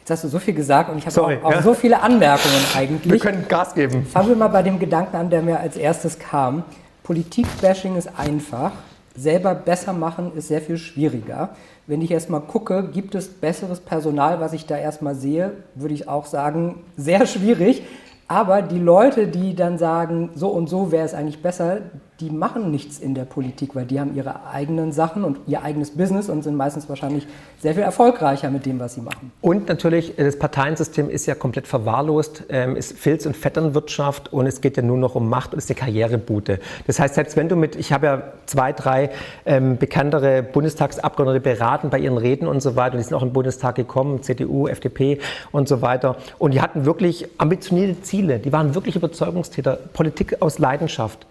Jetzt hast du so viel gesagt und ich habe auch, auch ja. so viele Anmerkungen eigentlich. Wir können Gas geben. Fangen wir mal bei dem Gedanken an, der mir als erstes kam. Politik-Bashing ist einfach selber besser machen ist sehr viel schwieriger. Wenn ich erstmal gucke, gibt es besseres Personal, was ich da erstmal sehe, würde ich auch sagen, sehr schwierig. Aber die Leute, die dann sagen, so und so wäre es eigentlich besser, die machen nichts in der Politik, weil die haben ihre eigenen Sachen und ihr eigenes Business und sind meistens wahrscheinlich sehr viel erfolgreicher mit dem, was sie machen. Und natürlich, das Parteiensystem ist ja komplett verwahrlost, ist Filz- und Vetternwirtschaft und es geht ja nur noch um Macht und ist eine Karrierebute. Das heißt, selbst wenn du mit, ich habe ja zwei, drei ähm, bekanntere Bundestagsabgeordnete beraten bei ihren Reden und so weiter und die sind auch im Bundestag gekommen, CDU, FDP und so weiter und die hatten wirklich ambitionierte Ziele, die waren wirklich Überzeugungstäter, Politik aus Leidenschaft.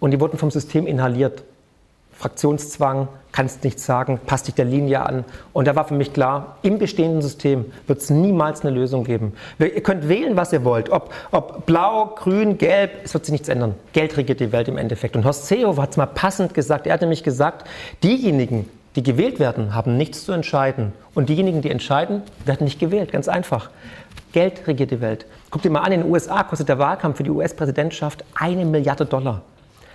Und die wurden vom System inhaliert. Fraktionszwang, kannst nichts sagen, passt dich der Linie an. Und da war für mich klar, im bestehenden System wird es niemals eine Lösung geben. Ihr könnt wählen, was ihr wollt. Ob, ob blau, grün, gelb, es wird sich nichts ändern. Geld regiert die Welt im Endeffekt. Und Horst Seehofer hat es mal passend gesagt. Er hat nämlich gesagt, diejenigen, die gewählt werden, haben nichts zu entscheiden. Und diejenigen, die entscheiden, werden nicht gewählt. Ganz einfach. Geld regiert die Welt. Guck dir mal an, in den USA kostet der Wahlkampf für die US-Präsidentschaft eine Milliarde Dollar.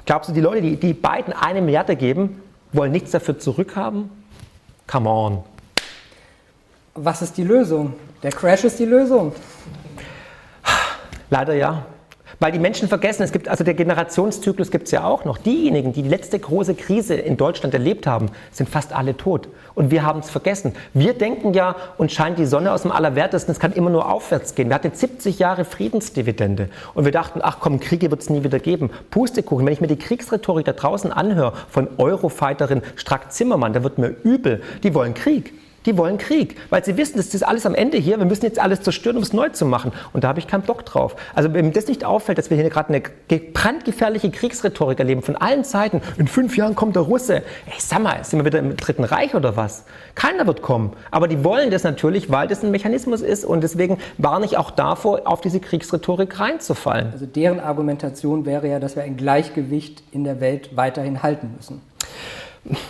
Glaubst du, die Leute, die, die beiden eine Milliarde geben, wollen nichts dafür zurückhaben? Come on. Was ist die Lösung? Der Crash ist die Lösung. Leider ja. Weil die Menschen vergessen, es gibt, also der Generationszyklus gibt es ja auch noch. Diejenigen, die die letzte große Krise in Deutschland erlebt haben, sind fast alle tot. Und wir haben es vergessen. Wir denken ja, uns scheint die Sonne aus dem Allerwertesten, es kann immer nur aufwärts gehen. Wir hatten 70 Jahre Friedensdividende. Und wir dachten, ach komm, Kriege wird es nie wieder geben. Pustekuchen, wenn ich mir die Kriegsrhetorik da draußen anhöre von Eurofighterin Strack-Zimmermann, da wird mir übel. Die wollen Krieg. Die wollen Krieg, weil sie wissen, das ist alles am Ende hier. Wir müssen jetzt alles zerstören, um es neu zu machen. Und da habe ich keinen Bock drauf. Also wenn das nicht auffällt, dass wir hier gerade eine brandgefährliche Kriegsrhetorik erleben von allen Seiten. In fünf Jahren kommt der Russe. Ey, sag mal, sind wir wieder im Dritten Reich oder was? Keiner wird kommen. Aber die wollen das natürlich, weil das ein Mechanismus ist. Und deswegen warne ich auch davor, auf diese Kriegsrhetorik reinzufallen. Also deren Argumentation wäre ja, dass wir ein Gleichgewicht in der Welt weiterhin halten müssen.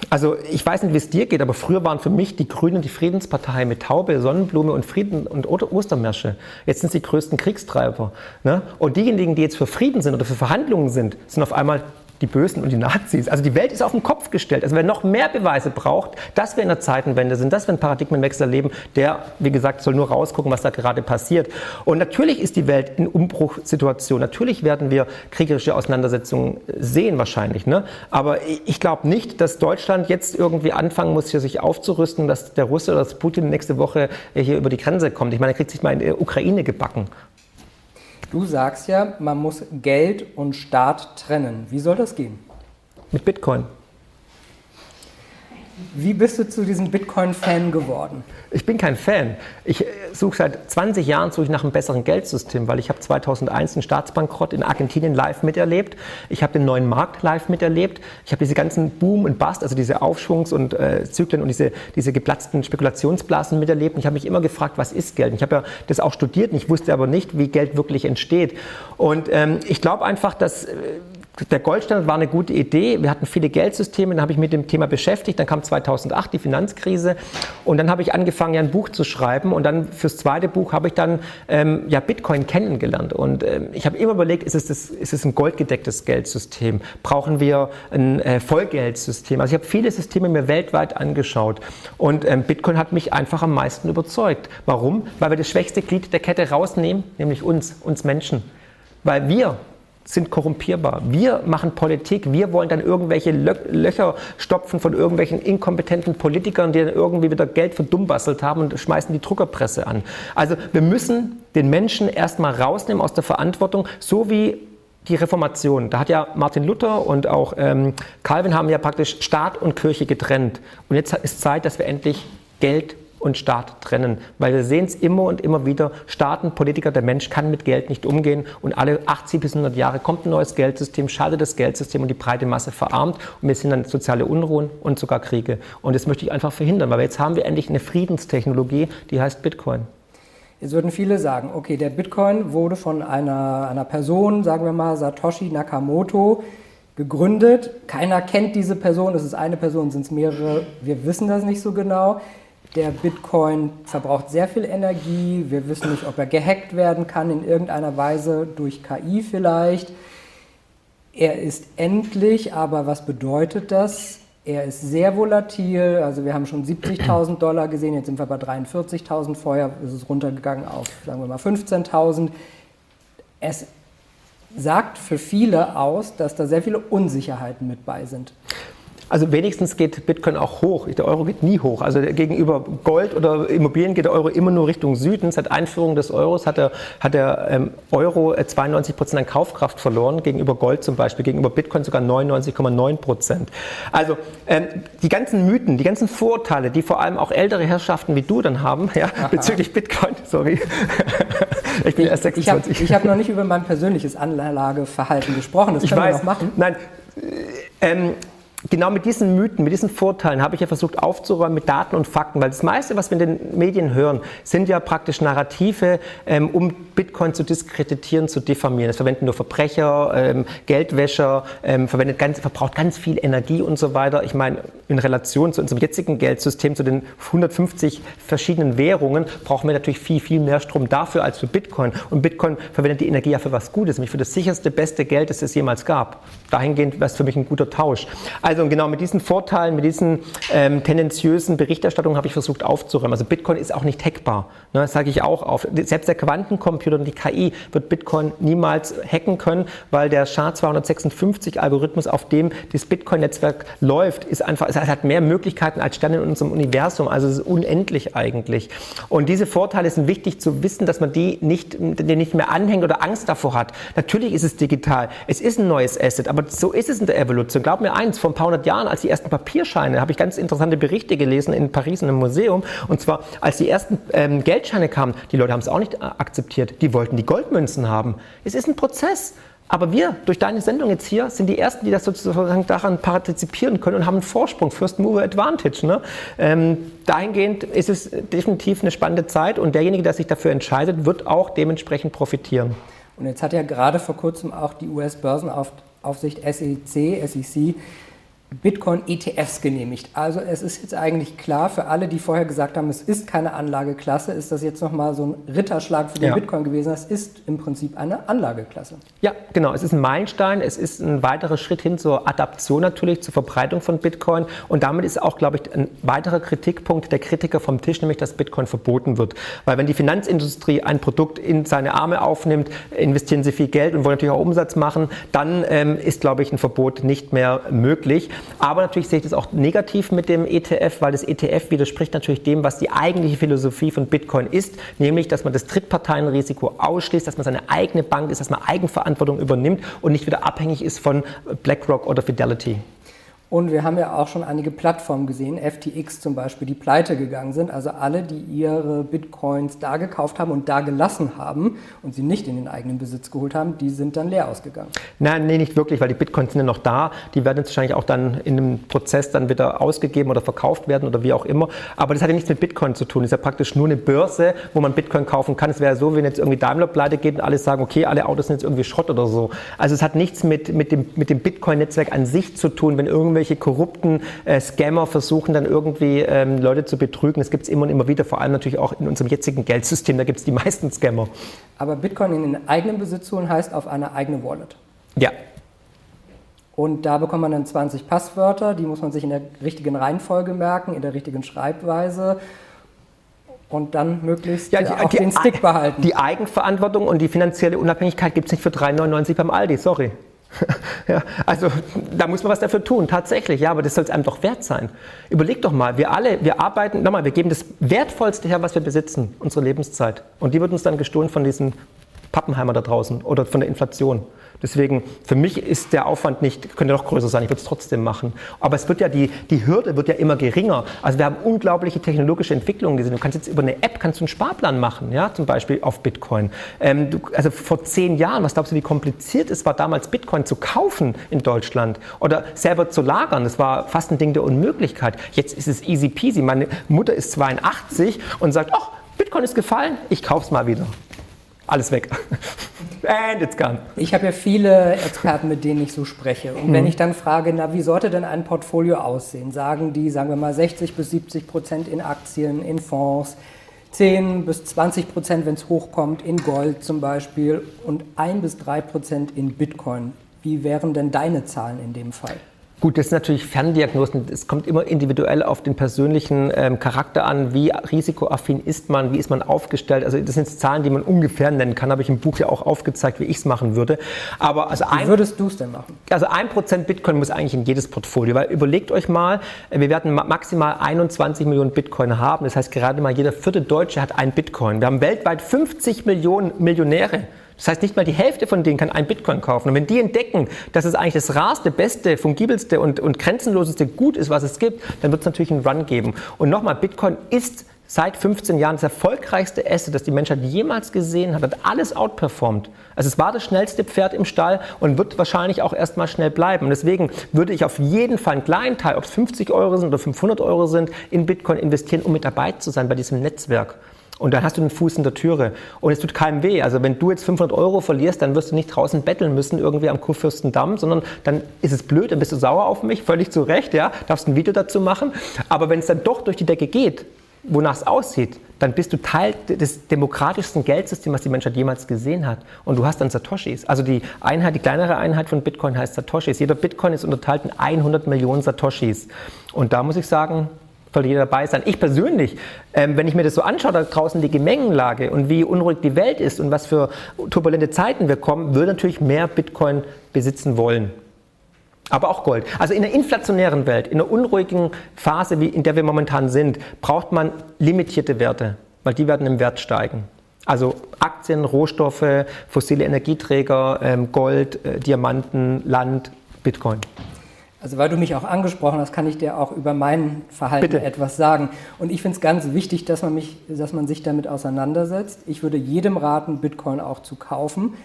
Also ich weiß nicht, wie es dir geht, aber früher waren für mich die Grünen die Friedenspartei mit Taube, Sonnenblume und Frieden und Ostermärsche. Jetzt sind sie die größten Kriegstreiber. Ne? Und diejenigen, die jetzt für Frieden sind oder für Verhandlungen sind, sind auf einmal die Bösen und die Nazis. Also die Welt ist auf den Kopf gestellt. Also wer noch mehr Beweise braucht, dass wir in der Zeitenwende sind, dass wir einen Paradigmenwechsel erleben, der, wie gesagt, soll nur rausgucken, was da gerade passiert. Und natürlich ist die Welt in Umbruchssituation. Natürlich werden wir kriegerische Auseinandersetzungen sehen wahrscheinlich. Ne? Aber ich glaube nicht, dass Deutschland jetzt irgendwie anfangen muss, hier sich aufzurüsten, dass der Russe oder das Putin nächste Woche hier über die Grenze kommt. Ich meine, er kriegt sich mal in der Ukraine gebacken. Du sagst ja, man muss Geld und Staat trennen. Wie soll das gehen? Mit Bitcoin. Wie bist du zu diesem Bitcoin-Fan geworden? Ich bin kein Fan. Ich äh, suche seit 20 Jahren suche nach einem besseren Geldsystem, weil ich habe 2001 einen Staatsbankrott in Argentinien live miterlebt. Ich habe den neuen Markt live miterlebt. Ich habe diese ganzen Boom und Bust, also diese Aufschwungs- und äh, Zyklen und diese, diese geplatzten Spekulationsblasen miterlebt. Und ich habe mich immer gefragt, was ist Geld? Und ich habe ja das auch studiert und ich wusste aber nicht, wie Geld wirklich entsteht. Und ähm, ich glaube einfach, dass äh, der Goldstandard war eine gute Idee. Wir hatten viele Geldsysteme, dann habe ich mit dem Thema beschäftigt. Dann kam 2008 die Finanzkrise und dann habe ich angefangen, ja ein Buch zu schreiben. Und dann fürs zweite Buch habe ich dann ähm, ja Bitcoin kennengelernt. Und ähm, ich habe immer überlegt, ist es, das, ist es ein goldgedecktes Geldsystem? Brauchen wir ein äh, Vollgeldsystem? Also ich habe viele Systeme mir weltweit angeschaut und ähm, Bitcoin hat mich einfach am meisten überzeugt. Warum? Weil wir das schwächste Glied der Kette rausnehmen, nämlich uns, uns Menschen. Weil wir sind korrumpierbar. Wir machen Politik, wir wollen dann irgendwelche Lö Löcher stopfen von irgendwelchen inkompetenten Politikern, die dann irgendwie wieder Geld verdummbastelt haben und schmeißen die Druckerpresse an. Also wir müssen den Menschen erstmal rausnehmen aus der Verantwortung, so wie die Reformation. Da hat ja Martin Luther und auch ähm, Calvin haben ja praktisch Staat und Kirche getrennt. Und jetzt ist Zeit, dass wir endlich Geld und Staat trennen. Weil wir sehen es immer und immer wieder, Staaten, Politiker, der Mensch kann mit Geld nicht umgehen und alle 80 bis 100 Jahre kommt ein neues Geldsystem, schaltet das Geldsystem und die breite Masse verarmt und wir sind dann soziale Unruhen und sogar Kriege. Und das möchte ich einfach verhindern, weil jetzt haben wir endlich eine Friedenstechnologie, die heißt Bitcoin. Jetzt würden viele sagen, okay, der Bitcoin wurde von einer, einer Person, sagen wir mal Satoshi Nakamoto, gegründet. Keiner kennt diese Person, es ist eine Person, sind es mehrere, wir wissen das nicht so genau. Der Bitcoin verbraucht sehr viel Energie. Wir wissen nicht, ob er gehackt werden kann in irgendeiner Weise durch KI vielleicht. Er ist endlich, aber was bedeutet das? Er ist sehr volatil, also wir haben schon 70.000 Dollar gesehen, jetzt sind wir bei 43.000, vorher ist es runtergegangen auf, sagen wir mal, 15.000. Es sagt für viele aus, dass da sehr viele Unsicherheiten mit bei sind. Also wenigstens geht Bitcoin auch hoch. Der Euro geht nie hoch. Also gegenüber Gold oder Immobilien geht der Euro immer nur Richtung Süden. Seit Einführung des Euros hat der, hat der ähm, Euro 92 äh, Prozent an Kaufkraft verloren, gegenüber Gold zum Beispiel, gegenüber Bitcoin sogar 99,9 Prozent. Also ähm, die ganzen Mythen, die ganzen Vorurteile, die vor allem auch ältere Herrschaften wie du dann haben, ja, bezüglich Bitcoin, sorry. ich bin erst 26. Ich habe hab noch nicht über mein persönliches Anlageverhalten gesprochen. Das können wir noch machen. Nein, äh, ähm, genau mit diesen Mythen, mit diesen Vorteilen habe ich ja versucht aufzuräumen mit Daten und Fakten, weil das meiste, was wir in den Medien hören, sind ja praktisch Narrative, ähm, um Bitcoin zu diskreditieren, zu diffamieren. Das verwenden nur Verbrecher, ähm, Geldwäscher, ähm, verwendet ganz, verbraucht ganz viel Energie und so weiter. Ich meine, in Relation zu unserem jetzigen Geldsystem, zu den 150 verschiedenen Währungen, brauchen wir natürlich viel, viel mehr Strom dafür als für Bitcoin. Und Bitcoin verwendet die Energie ja für was Gutes, nämlich für das sicherste, beste Geld, das es jemals gab. Dahingehend wäre es für mich ein guter Tausch. Also genau mit diesen Vorteilen, mit diesen ähm, tendenziösen Berichterstattungen habe ich versucht aufzuräumen. Also Bitcoin ist auch nicht hackbar. Ne, das sage ich auch auf. Selbst der Quantencomputer und die KI wird Bitcoin niemals hacken können, weil der SHA-256-Algorithmus, auf dem das Bitcoin-Netzwerk läuft, ist einfach, es hat mehr Möglichkeiten als Sterne in unserem Universum. Also es ist unendlich eigentlich. Und diese Vorteile sind wichtig zu wissen, dass man die nicht, den nicht mehr anhängt oder Angst davor hat. Natürlich ist es digital. Es ist ein neues Asset, aber so ist es in der Evolution. Glaub mir eins, vor ein paar hundert Jahren, als die ersten Papierscheine, habe ich ganz interessante Berichte gelesen in Paris in einem Museum. Und zwar, als die ersten ähm, Geldscheine kamen, die Leute haben es auch nicht akzeptiert. Die wollten die Goldmünzen haben. Es ist ein Prozess. Aber wir, durch deine Sendung jetzt hier, sind die Ersten, die das sozusagen daran partizipieren können und haben einen Vorsprung, First Mover Advantage. Ne? Ähm, dahingehend ist es definitiv eine spannende Zeit und derjenige, der sich dafür entscheidet, wird auch dementsprechend profitieren. Und jetzt hat ja gerade vor kurzem auch die US-Börsenaufsicht SEC, SEC Bitcoin-ETFs genehmigt. Also es ist jetzt eigentlich klar für alle, die vorher gesagt haben, es ist keine Anlageklasse, ist das jetzt nochmal so ein Ritterschlag für den ja. Bitcoin gewesen. Es ist im Prinzip eine Anlageklasse. Ja, genau. Es ist ein Meilenstein. Es ist ein weiterer Schritt hin zur Adaption natürlich, zur Verbreitung von Bitcoin. Und damit ist auch, glaube ich, ein weiterer Kritikpunkt der Kritiker vom Tisch, nämlich dass Bitcoin verboten wird. Weil wenn die Finanzindustrie ein Produkt in seine Arme aufnimmt, investieren sie viel Geld und wollen natürlich auch Umsatz machen, dann ähm, ist, glaube ich, ein Verbot nicht mehr möglich. Aber natürlich sehe ich das auch negativ mit dem ETF, weil das ETF widerspricht natürlich dem, was die eigentliche Philosophie von Bitcoin ist, nämlich, dass man das Drittparteienrisiko ausschließt, dass man seine eigene Bank ist, dass man Eigenverantwortung übernimmt und nicht wieder abhängig ist von BlackRock oder Fidelity. Und wir haben ja auch schon einige Plattformen gesehen, FTX zum Beispiel, die pleite gegangen sind. Also alle, die ihre Bitcoins da gekauft haben und da gelassen haben und sie nicht in den eigenen Besitz geholt haben, die sind dann leer ausgegangen. Nein, nee, nicht wirklich, weil die Bitcoins sind ja noch da. Die werden jetzt wahrscheinlich auch dann in einem Prozess dann wieder ausgegeben oder verkauft werden oder wie auch immer. Aber das hat ja nichts mit Bitcoin zu tun. Das ist ja praktisch nur eine Börse, wo man Bitcoin kaufen kann. Es wäre ja so, wenn jetzt irgendwie Daimler pleite geht und alle sagen, okay, alle Autos sind jetzt irgendwie Schrott oder so. Also es hat nichts mit, mit dem, mit dem Bitcoin-Netzwerk an sich zu tun, wenn irgendwelche irgendwelche korrupten äh, Scammer versuchen dann irgendwie ähm, Leute zu betrügen. Das gibt es immer und immer wieder, vor allem natürlich auch in unserem jetzigen Geldsystem, da gibt es die meisten Scammer. Aber Bitcoin in den eigenen Besitz holen heißt auf eine eigene Wallet. Ja. Und da bekommt man dann 20 Passwörter, die muss man sich in der richtigen Reihenfolge merken, in der richtigen Schreibweise und dann möglichst ja, die, auch die, den Stick behalten. Die Eigenverantwortung und die finanzielle Unabhängigkeit gibt es nicht für 3,99 beim Aldi, sorry. ja, also da muss man was dafür tun, tatsächlich, ja, aber das soll es einem doch wert sein. Überleg doch mal, wir alle, wir arbeiten, nochmal, wir geben das Wertvollste her, was wir besitzen, unsere Lebenszeit. Und die wird uns dann gestohlen von diesen Pappenheimer da draußen oder von der Inflation. Deswegen, für mich ist der Aufwand nicht, könnte noch größer sein, ich würde es trotzdem machen. Aber es wird ja, die, die Hürde wird ja immer geringer. Also wir haben unglaubliche technologische Entwicklungen gesehen. Du kannst jetzt über eine App, kannst du einen Sparplan machen, ja, zum Beispiel auf Bitcoin. Ähm, du, also vor zehn Jahren, was glaubst du, wie kompliziert es war, damals Bitcoin zu kaufen in Deutschland oder selber zu lagern? Das war fast ein Ding der Unmöglichkeit. Jetzt ist es easy peasy. Meine Mutter ist 82 und sagt, ach, Bitcoin ist gefallen, ich kauf's mal wieder alles weg. And it's gone. Ich habe ja viele Experten, mit denen ich so spreche. Und mhm. wenn ich dann frage, na, wie sollte denn ein Portfolio aussehen? Sagen die, sagen wir mal, 60 bis 70 Prozent in Aktien, in Fonds, 10 bis 20 Prozent, wenn es hochkommt, in Gold zum Beispiel und 1 bis 3 Prozent in Bitcoin. Wie wären denn deine Zahlen in dem Fall? Gut, das sind natürlich Ferndiagnosen. Es kommt immer individuell auf den persönlichen ähm, Charakter an. Wie risikoaffin ist man? Wie ist man aufgestellt? Also das sind Zahlen, die man ungefähr nennen kann. Habe ich im Buch ja auch aufgezeigt, wie ich es machen würde. Aber also wie ein, würdest du es denn machen? Also ein Prozent Bitcoin muss eigentlich in jedes Portfolio. Weil überlegt euch mal, wir werden maximal 21 Millionen Bitcoin haben. Das heißt, gerade mal jeder vierte Deutsche hat ein Bitcoin. Wir haben weltweit 50 Millionen Millionäre. Das heißt, nicht mal die Hälfte von denen kann ein Bitcoin kaufen. Und wenn die entdecken, dass es eigentlich das rarste, beste, fungibelste und, und grenzenloseste Gut ist, was es gibt, dann wird es natürlich einen Run geben. Und nochmal, Bitcoin ist seit 15 Jahren das erfolgreichste Asset, das die Menschheit jemals gesehen hat, hat alles outperformed. Also es war das schnellste Pferd im Stall und wird wahrscheinlich auch erstmal schnell bleiben. Und deswegen würde ich auf jeden Fall einen kleinen Teil, ob es 50 Euro sind oder 500 Euro sind, in Bitcoin investieren, um mit dabei zu sein bei diesem Netzwerk. Und dann hast du einen Fuß in der Türe. Und es tut keinem weh. Also wenn du jetzt 500 Euro verlierst, dann wirst du nicht draußen betteln müssen, irgendwie am Kurfürstendamm, sondern dann ist es blöd, dann bist du sauer auf mich, völlig zu Recht, ja, darfst ein Video dazu machen. Aber wenn es dann doch durch die Decke geht, wonach es aussieht, dann bist du Teil des demokratischsten Geldsystems, was die Menschheit jemals gesehen hat. Und du hast dann Satoshis. Also die Einheit, die kleinere Einheit von Bitcoin heißt Satoshis. Jeder Bitcoin ist unterteilt in 100 Millionen Satoshis. Und da muss ich sagen, sollte jeder dabei sein. Ich persönlich, ähm, wenn ich mir das so anschaue, da draußen die Gemengenlage und wie unruhig die Welt ist und was für turbulente Zeiten wir kommen, würde natürlich mehr Bitcoin besitzen wollen. Aber auch Gold. Also in der inflationären Welt, in der unruhigen Phase, wie in der wir momentan sind, braucht man limitierte Werte, weil die werden im Wert steigen. Also Aktien, Rohstoffe, fossile Energieträger, ähm, Gold, äh, Diamanten, Land, Bitcoin. Also weil du mich auch angesprochen hast, kann ich dir auch über mein Verhalten Bitte. etwas sagen. Und ich finde es ganz wichtig, dass man, mich, dass man sich damit auseinandersetzt. Ich würde jedem raten, Bitcoin auch zu kaufen.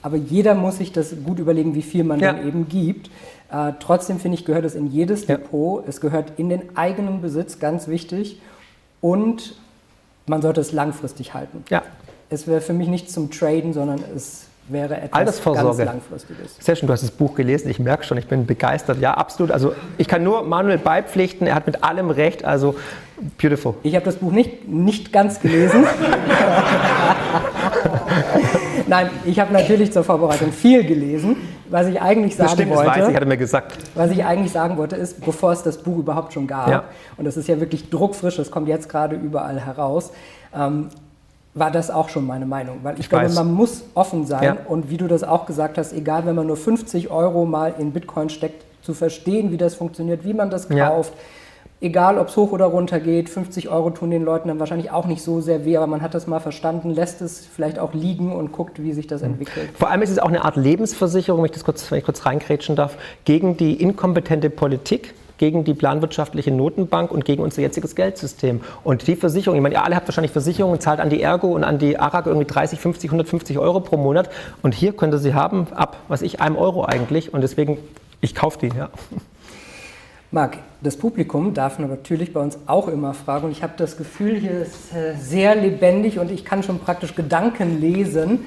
Aber jeder muss sich das gut überlegen, wie viel man ja. dann eben gibt. Äh, trotzdem finde ich, gehört es in jedes ja. Depot. Es gehört in den eigenen Besitz, ganz wichtig. Und man sollte es langfristig halten. Ja. Es wäre für mich nicht zum Traden, sondern es wäre etwas ganz Langfristiges. Sehr schön, du hast das Buch gelesen. Ich merke schon, ich bin begeistert. Ja, absolut. Also ich kann nur Manuel beipflichten. Er hat mit allem recht. Also beautiful. Ich habe das Buch nicht, nicht ganz gelesen. Nein, ich habe natürlich zur Vorbereitung viel gelesen. Was ich eigentlich sagen das stimmt, wollte, weiß ich, hatte mir gesagt. Was ich eigentlich sagen wollte, ist, bevor es das Buch überhaupt schon gab, ja. und das ist ja wirklich druckfrisch, das kommt jetzt gerade überall heraus, ähm, war das auch schon meine Meinung. Weil ich, ich glaube, weiß. man muss offen sein ja. und wie du das auch gesagt hast, egal wenn man nur 50 Euro mal in Bitcoin steckt, zu verstehen, wie das funktioniert, wie man das kauft. Ja. Egal, ob es hoch oder runter geht, 50 Euro tun den Leuten dann wahrscheinlich auch nicht so sehr weh, aber man hat das mal verstanden, lässt es vielleicht auch liegen und guckt, wie sich das mhm. entwickelt. Vor allem ist es auch eine Art Lebensversicherung, wenn ich das kurz, wenn ich kurz reinkrätschen darf, gegen die inkompetente Politik gegen die planwirtschaftliche Notenbank und gegen unser jetziges Geldsystem. Und die Versicherung, ich meine, ihr alle habt wahrscheinlich Versicherungen, zahlt an die Ergo und an die ARAG irgendwie 30, 50, 150 Euro pro Monat. Und hier könnt ihr sie haben ab, was ich, einem Euro eigentlich. Und deswegen, ich kaufe die, ja. Marc, das Publikum darf natürlich bei uns auch immer fragen und ich habe das Gefühl, hier ist äh, sehr lebendig und ich kann schon praktisch Gedanken lesen.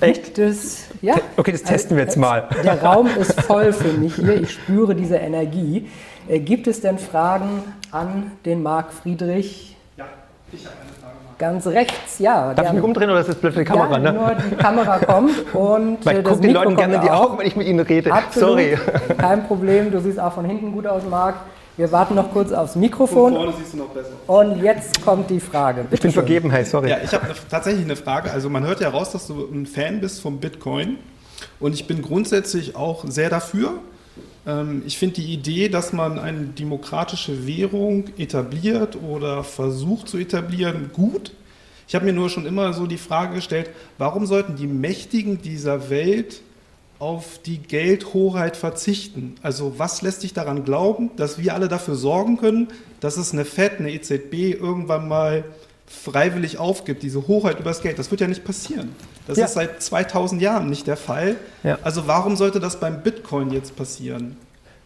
Echt? Das, ja. Okay, das testen wir jetzt mal. Der Raum ist voll für mich hier, ich spüre diese Energie. Äh, gibt es denn Fragen an den Marc Friedrich? Ja, ich habe eine. Ganz rechts, ja. Darf ich mich umdrehen oder ist das blöd für die Kamera? Ja, ne? nur die Kamera kommt und Weil ich gucke den Leuten gerne in die Augen, wenn ich mit ihnen rede. Absolut, Sorry. Kein Problem, du siehst auch von hinten gut aus, Marc. Wir warten noch kurz aufs Mikrofon. Von vorne siehst du noch besser. Und jetzt kommt die Frage. Bitte ich bin schön. vergeben, hey, sorry. Ja, ich habe tatsächlich eine Frage. Also man hört ja raus, dass du ein Fan bist vom Bitcoin. Und ich bin grundsätzlich auch sehr dafür. Ähm, ich finde die Idee, dass man eine demokratische Währung etabliert oder versucht zu etablieren, gut. Ich habe mir nur schon immer so die Frage gestellt, warum sollten die Mächtigen dieser Welt auf die Geldhoheit verzichten? Also was lässt dich daran glauben, dass wir alle dafür sorgen können, dass es eine FED, eine EZB irgendwann mal freiwillig aufgibt, diese Hoheit über das Geld. Das wird ja nicht passieren. Das ja. ist seit 2000 Jahren nicht der Fall. Ja. Also warum sollte das beim Bitcoin jetzt passieren?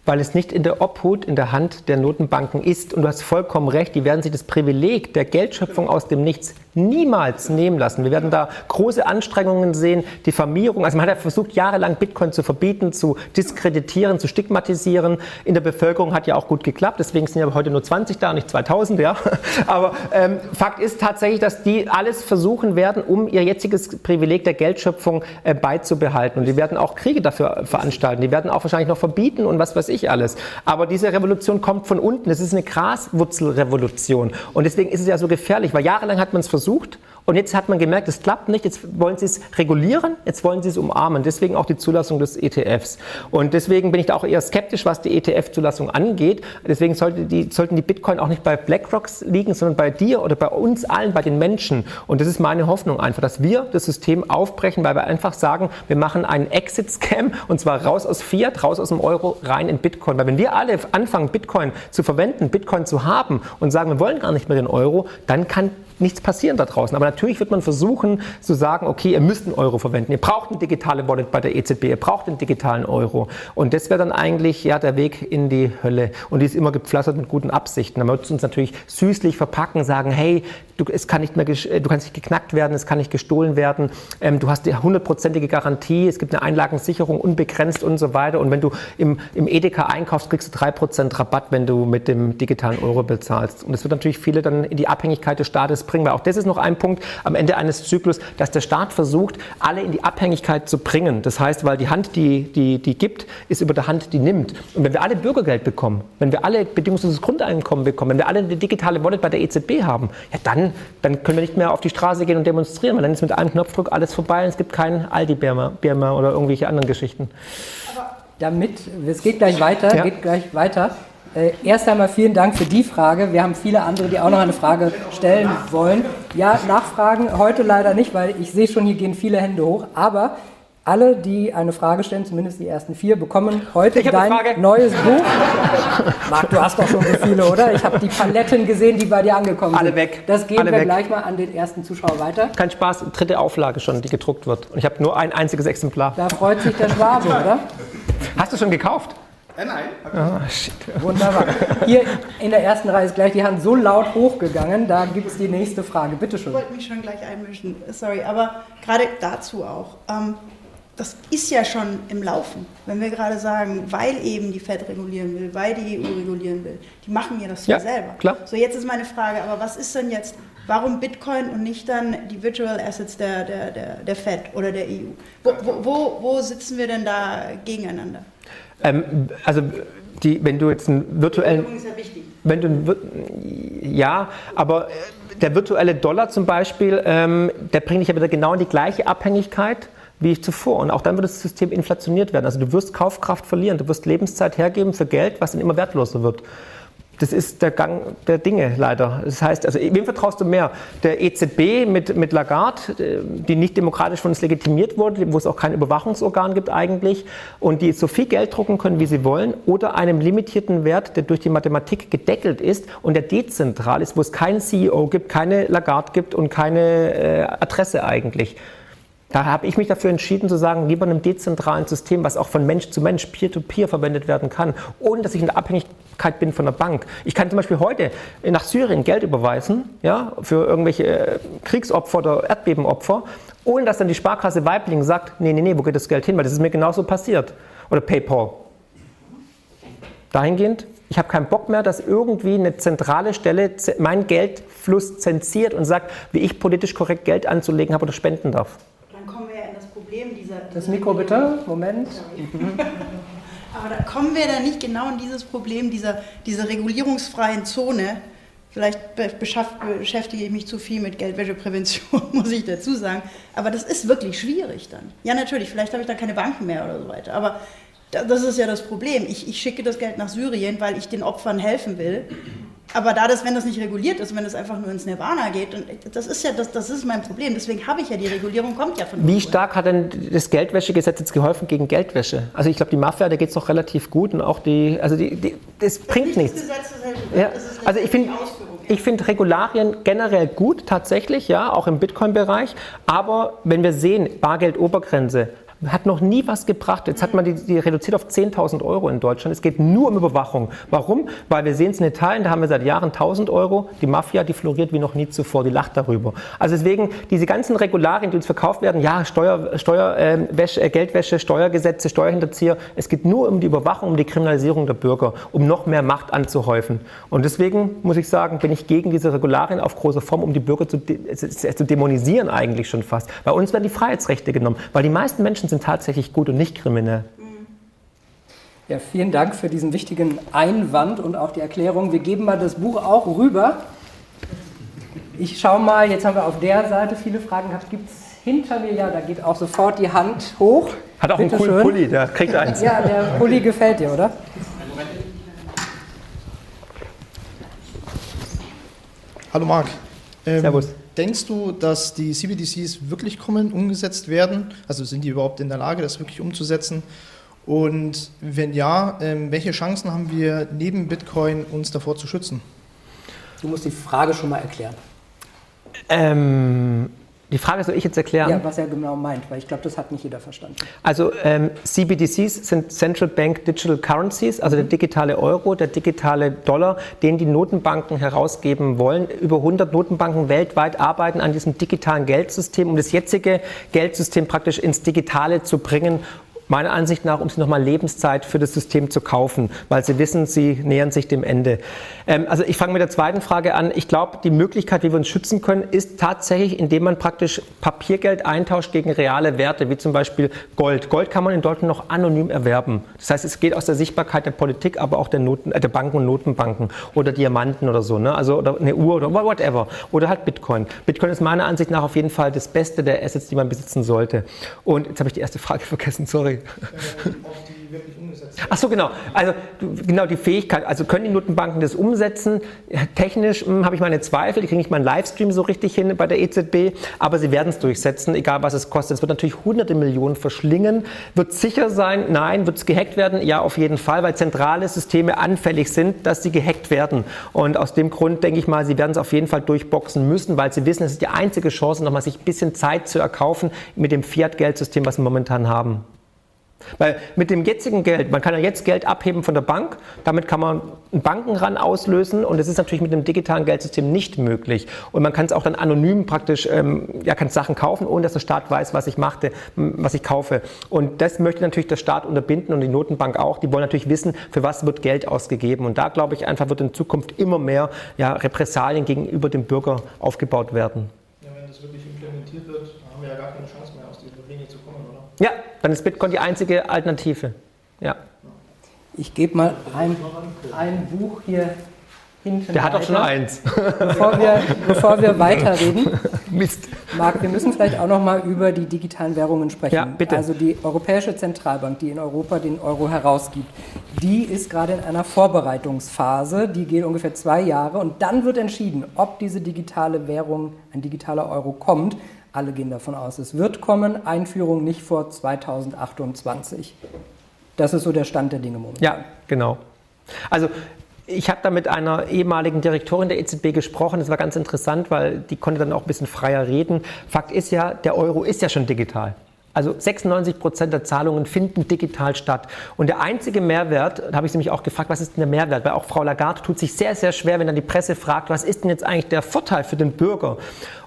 weil es nicht in der Obhut, in der Hand der Notenbanken ist. Und du hast vollkommen recht, die werden sich das Privileg der Geldschöpfung aus dem Nichts niemals nehmen lassen. Wir werden da große Anstrengungen sehen, Diffamierung. Also man hat ja versucht, jahrelang Bitcoin zu verbieten, zu diskreditieren, zu stigmatisieren. In der Bevölkerung hat ja auch gut geklappt. Deswegen sind ja heute nur 20 da, nicht 2000. Ja. Aber ähm, Fakt ist tatsächlich, dass die alles versuchen werden, um ihr jetziges Privileg der Geldschöpfung äh, beizubehalten. Und die werden auch Kriege dafür veranstalten. Die werden auch wahrscheinlich noch verbieten und was weiß ich alles. Aber diese Revolution kommt von unten. Es ist eine Graswurzelrevolution. Und deswegen ist es ja so gefährlich, weil jahrelang hat man es versucht und jetzt hat man gemerkt, es klappt nicht. Jetzt wollen sie es regulieren, jetzt wollen sie es umarmen. Deswegen auch die Zulassung des ETFs. Und deswegen bin ich da auch eher skeptisch, was die ETF-Zulassung angeht. Deswegen sollte die, sollten die Bitcoin auch nicht bei BlackRock liegen, sondern bei dir oder bei uns allen, bei den Menschen. Und das ist meine Hoffnung einfach, dass wir das System aufbrechen, weil wir einfach sagen, wir machen einen Exit-Scam und zwar raus aus Fiat, raus aus dem Euro, rein in Bitcoin. Weil wenn wir alle anfangen, Bitcoin zu verwenden, Bitcoin zu haben und sagen, wir wollen gar nicht mehr den Euro, dann kann nichts passieren da draußen. Aber natürlich wird man versuchen zu sagen, okay, ihr müsst einen Euro verwenden, ihr braucht eine digitale Wallet bei der EZB, ihr braucht einen digitalen Euro. Und das wäre dann eigentlich ja der Weg in die Hölle. Und die ist immer gepflastert mit guten Absichten. Da wird uns natürlich süßlich verpacken, sagen, hey, du, es kann nicht mehr, äh, du kannst nicht geknackt werden, es kann nicht gestohlen werden, ähm, du hast die hundertprozentige Garantie, es gibt eine Einlagensicherung unbegrenzt und so weiter. Und wenn du im, im Edeka einkaufst, kriegst du 3% Rabatt, wenn du mit dem digitalen Euro bezahlst. Und das wird natürlich viele dann in die Abhängigkeit des Staates bringen, weil auch das ist noch ein Punkt am Ende eines Zyklus, dass der Staat versucht, alle in die Abhängigkeit zu bringen. Das heißt, weil die Hand, die, die, die gibt, ist über der Hand, die nimmt. Und wenn wir alle Bürgergeld bekommen, wenn wir alle bedingungsloses Grundeinkommen bekommen, wenn wir alle eine digitale Wallet bei der EZB haben, ja dann, dann können wir nicht mehr auf die Straße gehen und demonstrieren, weil dann ist mit einem Knopfdruck alles vorbei und es gibt keinen Aldi-Bär mehr oder irgendwelche anderen Geschichten. Aber damit, es geht gleich weiter, ja. geht gleich weiter. Äh, erst einmal vielen Dank für die Frage. Wir haben viele andere, die auch noch eine Frage stellen wollen. Ja, Nachfragen heute leider nicht, weil ich sehe schon, hier gehen viele Hände hoch. Aber alle, die eine Frage stellen, zumindest die ersten vier, bekommen heute dein neues Buch. Marc, du hast doch schon so viele, oder? Ich habe die Paletten gesehen, die bei dir angekommen Alle sind. Alle weg. Das geben Alle wir weg. gleich mal an den ersten Zuschauer weiter. Kein Spaß, dritte Auflage schon, die gedruckt wird. Und ich habe nur ein einziges Exemplar. Da freut sich der Schwabe, oder? Hast du schon gekauft? Äh, nein. Oh, shit. Wunderbar. Hier in der ersten Reihe ist gleich die Hand so laut hochgegangen. Da gibt es die nächste Frage. Bitte schön. Ich wollte mich schon gleich einmischen. Sorry, aber gerade dazu auch. Ähm, das ist ja schon im Laufen. Wenn wir gerade sagen, weil eben die Fed regulieren will, weil die EU regulieren will, die machen ja das ja, selber. Klar. So, jetzt ist meine Frage, aber was ist denn jetzt, warum Bitcoin und nicht dann die Virtual Assets der, der, der, der Fed oder der EU? Wo, wo, wo sitzen wir denn da gegeneinander? Ähm, also die, wenn du jetzt einen virtuellen, ist ja wichtig. wenn du ja, aber äh, der virtuelle Dollar zum Beispiel, ähm, der bringt dich ja wieder genau in die gleiche Abhängigkeit wie ich zuvor. Und auch dann wird das System inflationiert werden. Also du wirst Kaufkraft verlieren, du wirst Lebenszeit hergeben für Geld, was dann immer wertloser wird. Das ist der Gang der Dinge leider. Das heißt, also wem vertraust du mehr? Der EZB mit, mit Lagarde, die nicht demokratisch von uns legitimiert wurde, wo es auch kein Überwachungsorgan gibt eigentlich und die so viel Geld drucken können, wie sie wollen, oder einem limitierten Wert, der durch die Mathematik gedeckelt ist und der dezentral ist, wo es keinen CEO gibt, keine Lagarde gibt und keine äh, Adresse eigentlich. Da habe ich mich dafür entschieden zu sagen, lieber einem dezentralen System, was auch von Mensch zu Mensch, Peer-to-Peer -peer verwendet werden kann, ohne dass ich in der Abhängigkeit bin von der Bank. Ich kann zum Beispiel heute nach Syrien Geld überweisen, ja, für irgendwelche äh, Kriegsopfer oder Erdbebenopfer, ohne dass dann die Sparkasse Weibling sagt, nee, nee, nee, wo geht das Geld hin? Weil das ist mir genauso passiert. Oder PayPal. Dahingehend, ich habe keinen Bock mehr, dass irgendwie eine zentrale Stelle meinen Geldfluss zensiert und sagt, wie ich politisch korrekt Geld anzulegen habe oder spenden darf. Problem dieser. Das Mikro bitte, Moment. Aber da kommen wir da nicht genau in dieses Problem dieser, dieser regulierungsfreien Zone. Vielleicht beschäftige ich mich zu viel mit Geldwäscheprävention, muss ich dazu sagen. Aber das ist wirklich schwierig dann. Ja, natürlich, vielleicht habe ich dann keine Banken mehr oder so weiter. Aber das ist ja das Problem. Ich, ich schicke das Geld nach Syrien, weil ich den Opfern helfen will. Aber da das, wenn das nicht reguliert ist, wenn es einfach nur ins Nirvana geht, und das ist ja das, das ist mein Problem. Deswegen habe ich ja die Regulierung, kommt ja von Wie stark hat denn das Geldwäschegesetz jetzt geholfen gegen Geldwäsche? Also ich glaube, die Mafia, da geht es noch relativ gut und auch die, also die, die das, das bringt nichts. Das Gesetz, das halt, ja. also ich finde ich finde Regularien generell gut, tatsächlich, ja, auch im Bitcoin-Bereich. Aber wenn wir sehen, Bargeldobergrenze, hat noch nie was gebracht. Jetzt hat man die, die reduziert auf 10.000 Euro in Deutschland. Es geht nur um Überwachung. Warum? Weil wir sehen es in Italien, da haben wir seit Jahren 1.000 Euro. Die Mafia, die floriert wie noch nie zuvor, die lacht darüber. Also deswegen, diese ganzen Regularien, die uns verkauft werden, ja, Steuer, Steuer, äh, Wäsche, äh, Geldwäsche, Steuergesetze, Steuerhinterzieher, es geht nur um die Überwachung, um die Kriminalisierung der Bürger, um noch mehr Macht anzuhäufen. Und deswegen muss ich sagen, bin ich gegen diese Regularien auf große Form, um die Bürger zu, de zu dämonisieren eigentlich schon fast. Bei uns werden die Freiheitsrechte genommen, weil die meisten Menschen sind sind tatsächlich gut und nicht kriminell. Ja, vielen Dank für diesen wichtigen Einwand und auch die Erklärung. Wir geben mal das Buch auch rüber. Ich schaue mal, jetzt haben wir auf der Seite viele Fragen gehabt. Gibt es hinter mir, ja, da geht auch sofort die Hand hoch. Hat auch Bitte einen coolen schön. Pulli, der kriegt eins. Ja, der Pulli gefällt dir, oder? Hallo Marc. Ähm, Servus. Denkst du, dass die CBDCs wirklich kommen, umgesetzt werden? Also sind die überhaupt in der Lage, das wirklich umzusetzen? Und wenn ja, ähm, welche Chancen haben wir neben Bitcoin, uns davor zu schützen? Du musst die Frage schon mal erklären. Ähm, Die Frage soll ich jetzt erklären? Ja, was er genau meint, weil ich glaube, das hat nicht jeder verstanden. Also ähm, CBDCs sind Central Bank Digital Currencies, also der digitale Euro, der digitale Dollar, den die Notenbanken herausgeben wollen. Über 100 Notenbanken weltweit arbeiten an diesem digitalen Geldsystem, um das jetzige Geldsystem praktisch ins Digitale zu bringen meiner Ansicht nach, um sie nochmal Lebenszeit für das System zu kaufen, weil sie wissen, sie nähern sich dem Ende. Ähm, also ich fange mit der zweiten Frage an. Ich glaube, die Möglichkeit, wie wir uns schützen können, ist tatsächlich, indem man praktisch Papiergeld eintauscht gegen reale Werte, wie zum Beispiel Gold. Gold kann man in Deutschland noch anonym erwerben. Das heißt, es geht aus der Sichtbarkeit der Politik, aber auch der, Noten, äh, der Banken und Notenbanken oder Diamanten oder so, ne? also oder eine Uhr oder whatever. Oder halt Bitcoin. Bitcoin ist meiner Ansicht nach auf jeden Fall das Beste der Assets, die man besitzen sollte. Und jetzt habe ich die erste Frage vergessen, sorry. Ach so, genau. Also genau die Fähigkeit. Also können die Notenbanken das umsetzen? Technisch hm, habe ich meine Zweifel. Ich kriege nicht meinen Livestream so richtig hin bei der EZB, aber sie werden es durchsetzen, egal was es kostet. Es wird natürlich hunderte Millionen verschlingen. Wird sicher sein? Nein. Wird es gehackt werden? Ja, auf jeden Fall, weil zentrale Systeme anfällig sind, dass sie gehackt werden. Und aus dem Grund denke ich mal, sie werden es auf jeden Fall durchboxen müssen, weil sie wissen, es ist die einzige Chance, nochmal sich ein bisschen Zeit zu erkaufen mit dem Fiat-Geldsystem, was wir momentan haben. Weil mit dem jetzigen Geld, man kann ja jetzt Geld abheben von der Bank, damit kann man einen Bankenran auslösen und das ist natürlich mit dem digitalen Geldsystem nicht möglich. Und man kann es auch dann anonym praktisch, ähm, ja, kann Sachen kaufen, ohne dass der Staat weiß, was ich machte, was ich kaufe. Und das möchte natürlich der Staat unterbinden und die Notenbank auch. Die wollen natürlich wissen, für was wird Geld ausgegeben. Und da glaube ich einfach wird in Zukunft immer mehr ja, Repressalien gegenüber dem Bürger aufgebaut werden. Ja, wenn das wirklich implementiert wird, haben wir ja gar keine Chance mehr, aus dieser Linie zu kommen, oder? Ja, dann ist Bitcoin die einzige Alternative. Ja. Ich gebe mal ein, ein Buch hier hinten. Der hat doch schon eins. Bevor wir, bevor wir weiterreden, Mist. Marc, wir müssen vielleicht auch noch mal über die digitalen Währungen sprechen. Ja, bitte. Also die Europäische Zentralbank, die in Europa den Euro herausgibt, die ist gerade in einer Vorbereitungsphase. Die geht ungefähr zwei Jahre und dann wird entschieden, ob diese digitale Währung, ein digitaler Euro kommt. Alle gehen davon aus, es wird kommen. Einführung nicht vor 2028. Das ist so der Stand der Dinge momentan. Ja, genau. Also ich habe da mit einer ehemaligen Direktorin der EZB gesprochen. Das war ganz interessant, weil die konnte dann auch ein bisschen freier reden. Fakt ist ja, der Euro ist ja schon digital. Also 96 Prozent der Zahlungen finden digital statt. Und der einzige Mehrwert, da habe ich sie mich auch gefragt, was ist denn der Mehrwert? Weil auch Frau Lagarde tut sich sehr, sehr schwer, wenn dann die Presse fragt, was ist denn jetzt eigentlich der Vorteil für den Bürger?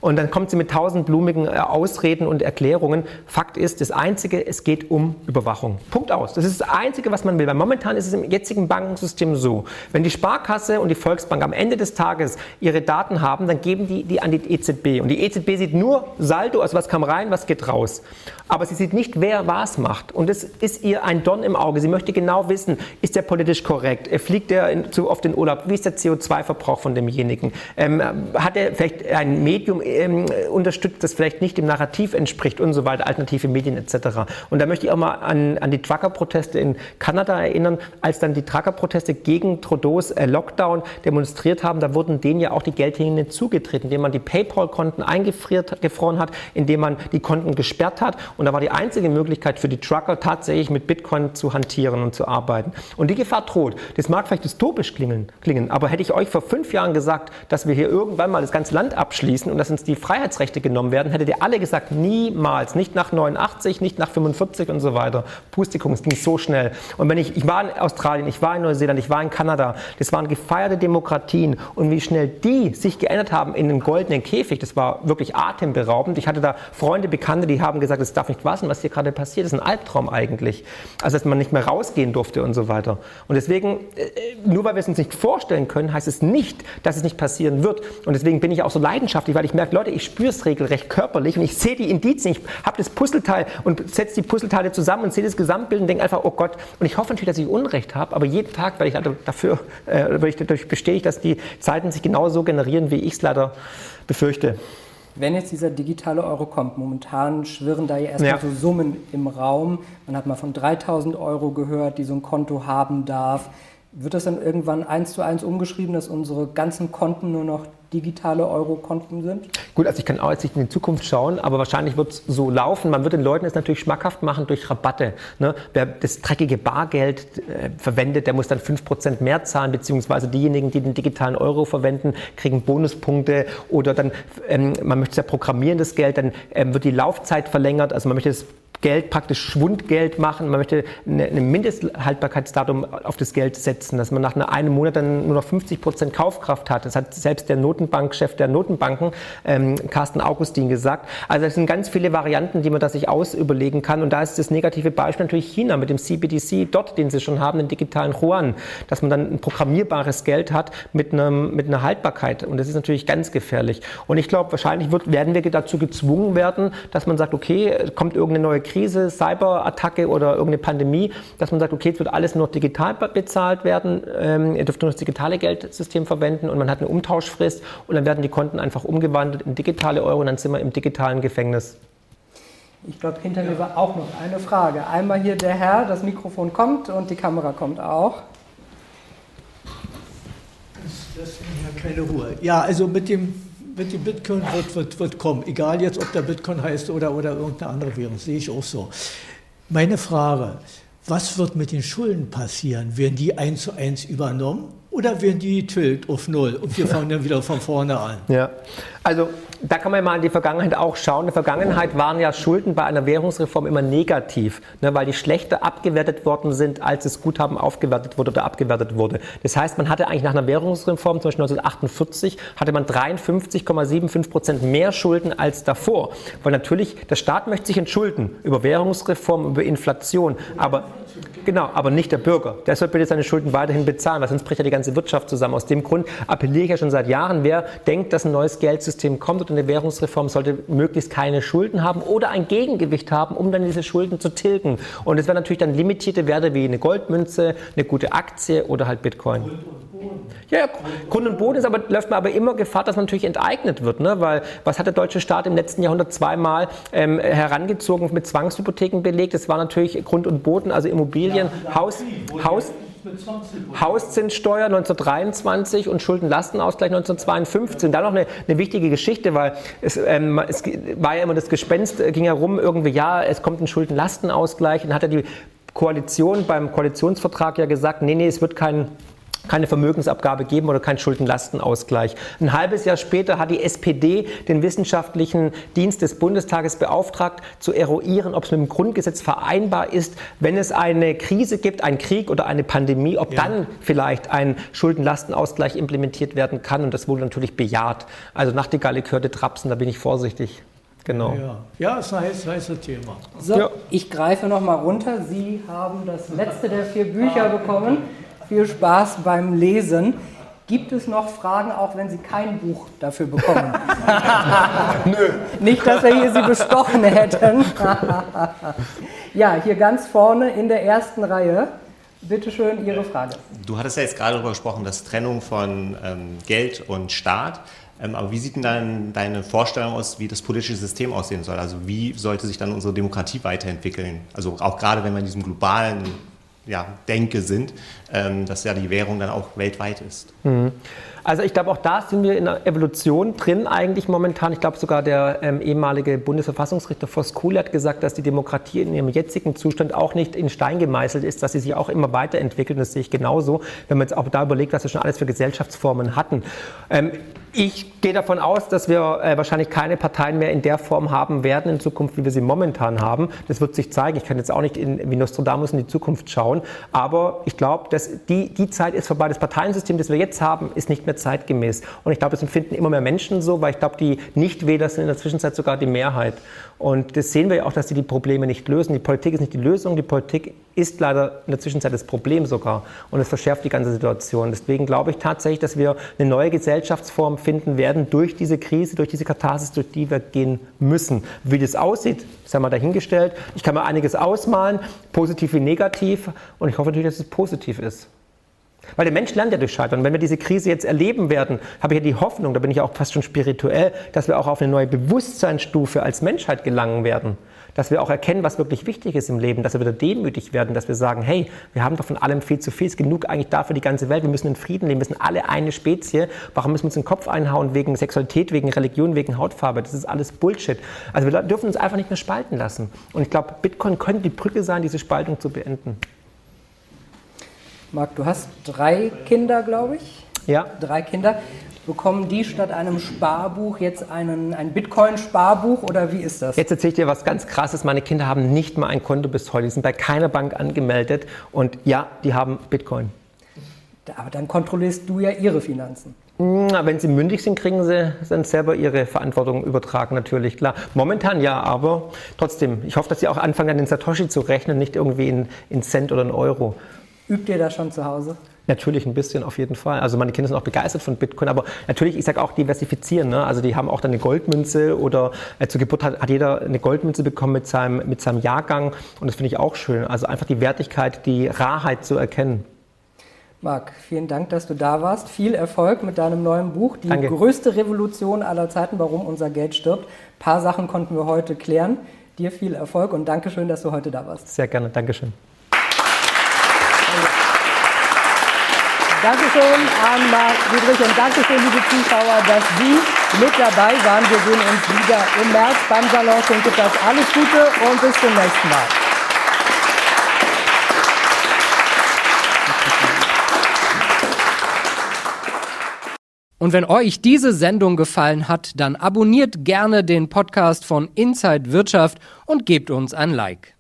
Und dann kommt sie mit tausend blumigen äh, Ausreden und Erklärungen. Fakt ist, das Einzige, es geht um Überwachung. Punkt aus. Das ist das Einzige, was man will. Weil momentan ist es im jetzigen Bankensystem so, wenn die Sparkasse und die Volksbank am Ende des Tages ihre Daten haben, dann geben die die an die EZB. Und die EZB sieht nur Saldo, also was kam rein, was geht raus aber sie sieht nicht, wer was macht. Und es ist ihr ein Don im Auge. Sie möchte genau wissen, ist der politisch korrekt? Fliegt er zu oft in Urlaub? Wie ist der CO2-Verbrauch von demjenigen? Ähm, hat er vielleicht ein Medium ähm, unterstützt, das vielleicht nicht dem Narrativ entspricht und so weiter, alternative Medien etc. Und da möchte ich auch mal an, an die Trucker-Proteste in Kanada erinnern, als dann die Trucker-Proteste gegen Trudeaus äh, Lockdown demonstriert haben, da wurden denen ja auch die Geldhähne zugetreten, indem man die PayPal-Konten eingefroren hat, indem man die Konten gesperrt hat und da war die einzige Möglichkeit für die Trucker tatsächlich mit Bitcoin zu hantieren und zu arbeiten. Und die Gefahr droht. Das mag vielleicht dystopisch klingen, klingen, aber hätte ich euch vor fünf Jahren gesagt, dass wir hier irgendwann mal das ganze Land abschließen und dass uns die Freiheitsrechte genommen werden, hättet ihr alle gesagt, niemals, nicht nach 89, nicht nach 45 und so weiter. Pustikum, es ging so schnell. Und wenn ich, ich war in Australien, ich war in Neuseeland, ich war in Kanada, das waren gefeierte Demokratien und wie schnell die sich geändert haben in einen goldenen Käfig, das war wirklich atemberaubend. Ich hatte da Freunde, Bekannte, die haben gesagt, es darf nicht wahr sein, was hier gerade passiert. Das ist ein Albtraum eigentlich. Also, dass man nicht mehr rausgehen durfte und so weiter. Und deswegen, äh, nur weil wir es uns nicht vorstellen können, heißt es nicht, dass es nicht passieren wird. Und deswegen bin ich auch so leidenschaftlich, weil ich merke, Leute, ich spüre es regelrecht körperlich und ich sehe die Indizien. Ich habe das Puzzleteil und setze die Puzzleteile zusammen und sehe das Gesamtbild und denke einfach, oh Gott. Und ich hoffe natürlich, dass ich Unrecht habe, aber jeden Tag werde ich also dafür, äh, werde ich dadurch bestätigt, dass die Zeiten sich genauso generieren, wie ich es leider befürchte. Wenn jetzt dieser digitale Euro kommt, momentan schwirren da ja erstmal Ja. so Summen im Raum. Man hat mal von 3000 Euro gehört, die so ein Konto haben darf. Wird das dann irgendwann eins zu eins umgeschrieben, dass unsere ganzen Konten nur noch digitale Euro-Konten sind? Gut, also ich kann auch jetzt nicht in die Zukunft schauen, aber wahrscheinlich wird es so laufen. Man wird den Leuten es natürlich schmackhaft machen durch Rabatte. Ne? Wer das dreckige Bargeld äh, verwendet, der muss dann 5% mehr zahlen, beziehungsweise diejenigen, die den digitalen Euro verwenden, kriegen Bonuspunkte oder dann, ähm, man möchte ja programmieren, das Geld, dann ähm, wird die Laufzeit verlängert, also man möchte das Geld praktisch Schwundgeld machen. Man möchte ein Mindesthaltbarkeitsdatum auf das Geld setzen, dass man nach einem Monat dann nur noch 50 Prozent Kaufkraft hat. Das hat selbst der Notenbankchef der Notenbanken, ähm, Carsten Augustin, gesagt. Also es sind ganz viele Varianten, die man da sich ausüberlegen kann. Und da ist das negative Beispiel natürlich China mit dem CBDC, dort, den sie schon haben, den digitalen Yuan, dass man dann ein programmierbares Geld hat mit, einem, mit einer Haltbarkeit. Und das ist natürlich ganz gefährlich. Und ich glaube, wahrscheinlich wird, werden wir dazu gezwungen werden, dass man sagt, okay, kommt irgendeine neue Krise, Cyberattacke oder irgendeine Pandemie, dass man sagt, okay, jetzt wird alles nur digital bezahlt werden, ähm, ihr dürft nur das digitale Geldsystem verwenden und man hat eine Umtauschfrist und dann werden die Konten einfach umgewandelt in digitale Euro und dann sind wir im digitalen Gefängnis. Ich glaube, hinter mir war auch noch eine Frage. Einmal hier der Herr, das Mikrofon kommt und die Kamera kommt auch. Das lässt ja keine Ruhe. Ja, also mit dem mit dem Bitcoin wird, wird, wird kommen. Egal jetzt, ob der Bitcoin heißt oder, oder irgendeine andere Währung, sehe ich auch so. Meine Frage, was wird mit den Schulden passieren? Werden die eins zu eins übernommen oder werden die tilt auf Null und wir fangen dann wieder von vorne an? Ja, also da kann man mal in die Vergangenheit auch schauen. In der Vergangenheit waren ja Schulden bei einer Währungsreform immer negativ, ne, weil die schlechter abgewertet worden sind, als das Guthaben aufgewertet wurde oder abgewertet wurde. Das heißt, man hatte eigentlich nach einer Währungsreform, zum Beispiel 1948, hatte man 53,75 Prozent mehr Schulden als davor. Weil natürlich, der Staat möchte sich entschulden über Währungsreform, über Inflation, aber Genau, aber nicht der Bürger. Der soll bitte seine Schulden weiterhin bezahlen, weil sonst bricht ja die ganze Wirtschaft zusammen. Aus dem Grund appelliere ich ja schon seit Jahren, wer denkt, dass ein neues Geldsystem kommt und eine Währungsreform sollte möglichst keine Schulden haben oder ein Gegengewicht haben, um dann diese Schulden zu tilgen. Und es wären natürlich dann limitierte Werte wie eine Goldmünze, eine gute Aktie oder halt Bitcoin. Ja, Grund und Boden ist aber, läuft man aber immer Gefahr, dass man natürlich enteignet wird. Ne? Weil was hat der deutsche Staat im letzten Jahrhundert zweimal ähm, herangezogen mit Zwangshypotheken belegt? Das war natürlich Grund und Boden, also Immobilien, ja, Haus, Haus, Hauszinssteuer 1923 und Schuldenlastenausgleich 1952. Und dann noch eine, eine wichtige Geschichte, weil es, ähm, es, war ja immer das Gespenst, äh, ging herum irgendwie, ja, es kommt ein Schuldenlastenausgleich. Und dann hat er die Koalition beim Koalitionsvertrag ja gesagt, nee, nee, es wird kein keine Vermögensabgabe geben oder keinen Schuldenlastenausgleich. Ein halbes Jahr später hat die SPD den wissenschaftlichen Dienst des Bundestages beauftragt, zu eruieren, ob es mit dem Grundgesetz vereinbar ist, wenn es eine Krise gibt, einen Krieg oder eine Pandemie, ob ja. dann vielleicht ein Schuldenlastenausgleich implementiert werden kann. Und das wurde natürlich bejaht. Also Nachtigalle gehörte Trapsen, da bin ich vorsichtig. Genau. Ja, ja ist ein heißes Thema. So, ja. ich greife noch mal runter. Sie haben das letzte der vier Bücher bekommen. Viel Spaß beim Lesen. Gibt es noch Fragen, auch wenn Sie kein Buch dafür bekommen? Nö. Nicht, dass wir hier Sie bestochen hätten. ja, hier ganz vorne in der ersten Reihe. Bitte schön, Ihre Frage. Du hattest ja jetzt gerade darüber gesprochen, dass Trennung von ähm, Geld und Staat. Ähm, aber wie sieht denn dann deine Vorstellung aus, wie das politische System aussehen soll? Also wie sollte sich dann unsere Demokratie weiterentwickeln? Also auch gerade wenn wir in diesem globalen ja, denke, sind, ähm, dass ja die Währung dann auch weltweit ist. Mhm. Also ich glaube, auch da sind wir in der Evolution drin eigentlich momentan. Ich glaube sogar der ähm, ehemalige Bundesverfassungsrichter Voss Kuhl hat gesagt, dass die Demokratie in ihrem jetzigen Zustand auch nicht in Stein gemeißelt ist, dass sie sich auch immer weiterentwickelt. Das sehe ich genauso, wenn man jetzt auch da überlegt, was wir schon alles für Gesellschaftsformen hatten. Ähm, ich gehe davon aus, dass wir äh, wahrscheinlich keine Parteien mehr in der Form haben werden in Zukunft, wie wir sie momentan haben. Das wird sich zeigen. Ich kann jetzt auch nicht in, wie Nostradamus in die Zukunft schauen. Aber ich glaube, die, die Zeit ist vorbei. Das Parteiensystem, das wir jetzt haben, ist nicht mehr zeitgemäß. Und ich glaube, das empfinden immer mehr Menschen so, weil ich glaube, die Nichtwähler sind in der Zwischenzeit sogar die Mehrheit. Und das sehen wir ja auch, dass sie die Probleme nicht lösen. Die Politik ist nicht die Lösung, die Politik ist leider in der Zwischenzeit das Problem sogar. Und es verschärft die ganze Situation. Deswegen glaube ich tatsächlich, dass wir eine neue Gesellschaftsform finden werden durch diese Krise, durch diese Katharsis, durch die wir gehen müssen. Wie das aussieht, ja mal dahingestellt. Ich kann mir einiges ausmalen, positiv wie negativ. Und ich hoffe natürlich, dass es positiv ist. Weil der Mensch lernt ja durch Scheitern. Wenn wir diese Krise jetzt erleben werden, habe ich ja die Hoffnung, da bin ich auch fast schon spirituell, dass wir auch auf eine neue Bewusstseinsstufe als Menschheit gelangen werden. dass wir auch erkennen, was wirklich wichtig ist im Leben, dass wir wieder demütig werden, dass wir sagen, hey, wir haben doch von allem viel zu viel, es ist genug eigentlich da für die ganze Welt, wir müssen in Frieden leben, wir sind alle eine Spezie, warum müssen wir uns den Kopf einhauen wegen Sexualität, wegen Religion, wegen Hautfarbe, das ist alles Bullshit. Also wir dürfen uns einfach nicht mehr spalten lassen. Und ich glaube, Bitcoin könnte die Brücke sein, diese Spaltung zu beenden. Marc, du hast drei Kinder, glaube ich. Ja. Drei Kinder. Bekommen die statt einem Sparbuch jetzt einen, ein Bitcoin-Sparbuch oder wie ist das? Jetzt erzähle ich dir was ganz Krasses. Meine Kinder haben nicht mal ein Konto bis heute. Die sind bei keiner Bank angemeldet. Und ja, die haben Bitcoin. Aber dann kontrollierst du ja ihre Finanzen. Na, wenn sie mündig sind, kriegen sie dann selber ihre Verantwortung übertragen, natürlich, klar. Momentan ja, aber trotzdem. Ich hoffe, dass sie auch anfangen, an den Satoshi zu rechnen, nicht irgendwie in, in Cent oder in Euro. Übt ihr das schon zu Hause? Natürlich ein bisschen, auf jeden Fall. Also meine Kinder sind auch begeistert von Bitcoin, aber natürlich, ich sage auch diversifizieren. Ne? Also die haben auch dann eine Goldmünze oder äh, zur Geburt hat, hat, jeder eine Goldmünze bekommen mit seinem, mit seinem Jahrgang und das finde ich auch schön. Also einfach die Wertigkeit, die Rarheit zu erkennen. Marc, vielen Dank, dass du da warst. Viel Erfolg mit deinem neuen Buch, Die Danke. größte Revolution aller Zeiten, warum unser Geld stirbt. Ein paar Sachen konnten wir heute klären. Dir viel Erfolg und Dankeschön, dass du heute da warst. Sehr gerne, Dankeschön. Dankeschön an Marc Friedrich und Dankeschön, liebe Zuschauer, dass Sie mit dabei waren. Wir sehen uns wieder im März beim Salon Schenkelplatz. Alles Gute und bis zum nächsten Mal. Und wenn euch diese Sendung gefallen hat, dann abonniert gerne den Podcast von Inside Wirtschaft und gebt uns ein Like.